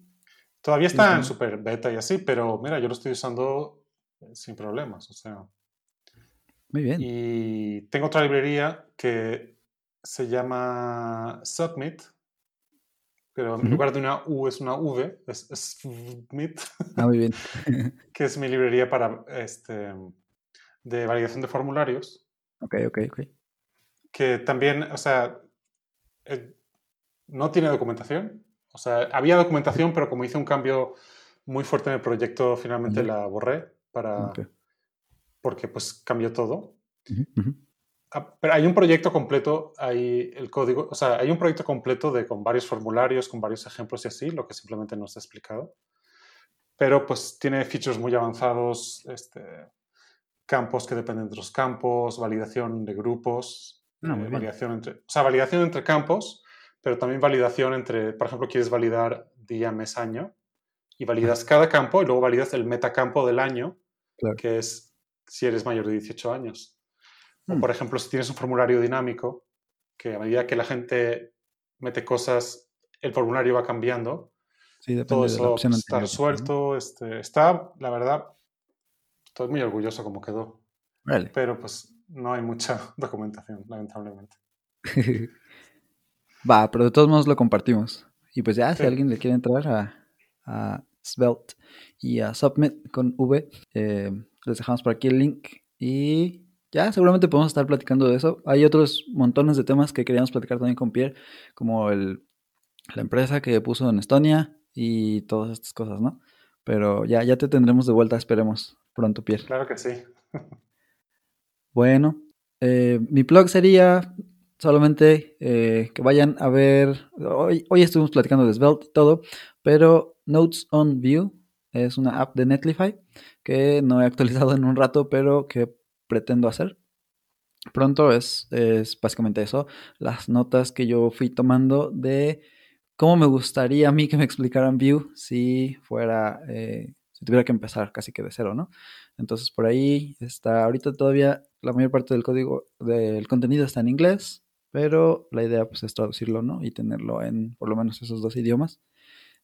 Todavía está en super beta y así, pero mira, yo lo estoy usando eh, sin problemas. O sea, Muy bien. y tengo otra librería que se llama Submit, pero en lugar de una U es una V, es, Submit, Ah, muy bien. que es mi librería para este de validación de formularios, ok, ok, ok. que también, o sea, eh, no tiene documentación. O sea, había documentación, pero como hice un cambio muy fuerte en el proyecto, finalmente la borré para, Ok. Porque pues cambió todo. Ujú. Ah, Pero hay un proyecto completo, hay el código, o sea, hay un proyecto completo de con varios formularios, con varios ejemplos y así, lo que simplemente no está explicado. Pero pues tiene features muy avanzados, este, campos que dependen de otros campos, validación de grupos, Ah, eh, validación entre, o sea, validación entre campos, pero también validación entre, por ejemplo, quieres validar día, mes, año, y validas cada campo y luego validas el metacampo del año, Claro. que es si eres mayor de 18 años. O, Hmm. por ejemplo, si tienes un formulario dinámico, que a medida que la gente mete cosas, el formulario va cambiando, Sí, depende todo de la eso opción está resuelto. Este, está, la verdad, estoy muy orgulloso como quedó, pero pues no hay mucha documentación, lamentablemente. Va, pero de todos modos lo compartimos. Y pues ya, si alguien le quiere entrar a, a Svelte y a Submit con V, eh, les dejamos por aquí el link. Y ya, seguramente podemos estar platicando de eso. Hay otros montones de temas que queríamos platicar también con Pierre, como el, la empresa que puso en Estonia y todas estas cosas, ¿no? Pero ya, ya te tendremos de vuelta, esperemos pronto, Pierre. Claro que sí. Bueno, eh, mi blog sería solamente eh, que vayan a ver. Hoy, hoy estuvimos platicando de Svelte y todo, pero Notes on View es una app de Netlify que no he actualizado en un rato, pero que pretendo hacer. Pronto es, es básicamente eso, las notas que yo fui tomando de cómo me gustaría a mí que me explicaran View si fuera, eh, si tuviera que empezar casi que de cero, ¿no? Entonces por ahí está, ahorita todavía la mayor parte del código, del contenido está en inglés, pero la idea pues es traducirlo, ¿no? Y tenerlo en por lo menos esos dos idiomas.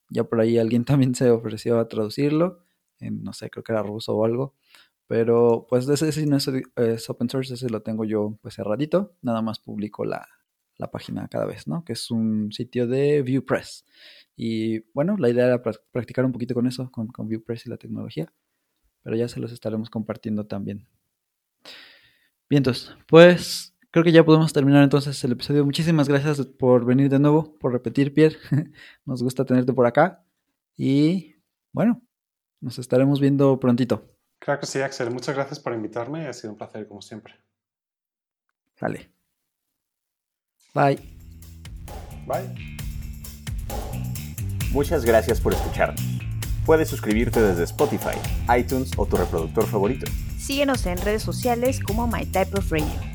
Ya por ahí alguien también se ofreció a traducirlo, en, no sé, creo que era ruso o algo. Pero pues ese sí no es, open source, ese lo tengo yo pues cerradito, nada más publico la, la página cada vez, ¿no? Que es un sitio de ViewPress. Y bueno, la idea era pra- practicar un poquito con eso, con, con ViewPress y la tecnología, pero ya se los estaremos compartiendo también. Bien, entonces, pues creo que ya podemos terminar entonces el episodio. Muchísimas gracias por venir de nuevo, por repetir, Pierre. Nos gusta tenerte por acá. Y bueno, nos estaremos viendo prontito. Claro que sí, Axel. Muchas gracias por invitarme. Ha sido un placer, como siempre. Sale. Bye. Bye. Muchas gracias por escucharnos. Puedes suscribirte desde Spotify, iTunes o tu reproductor favorito. Síguenos en redes sociales como My Type of Radio.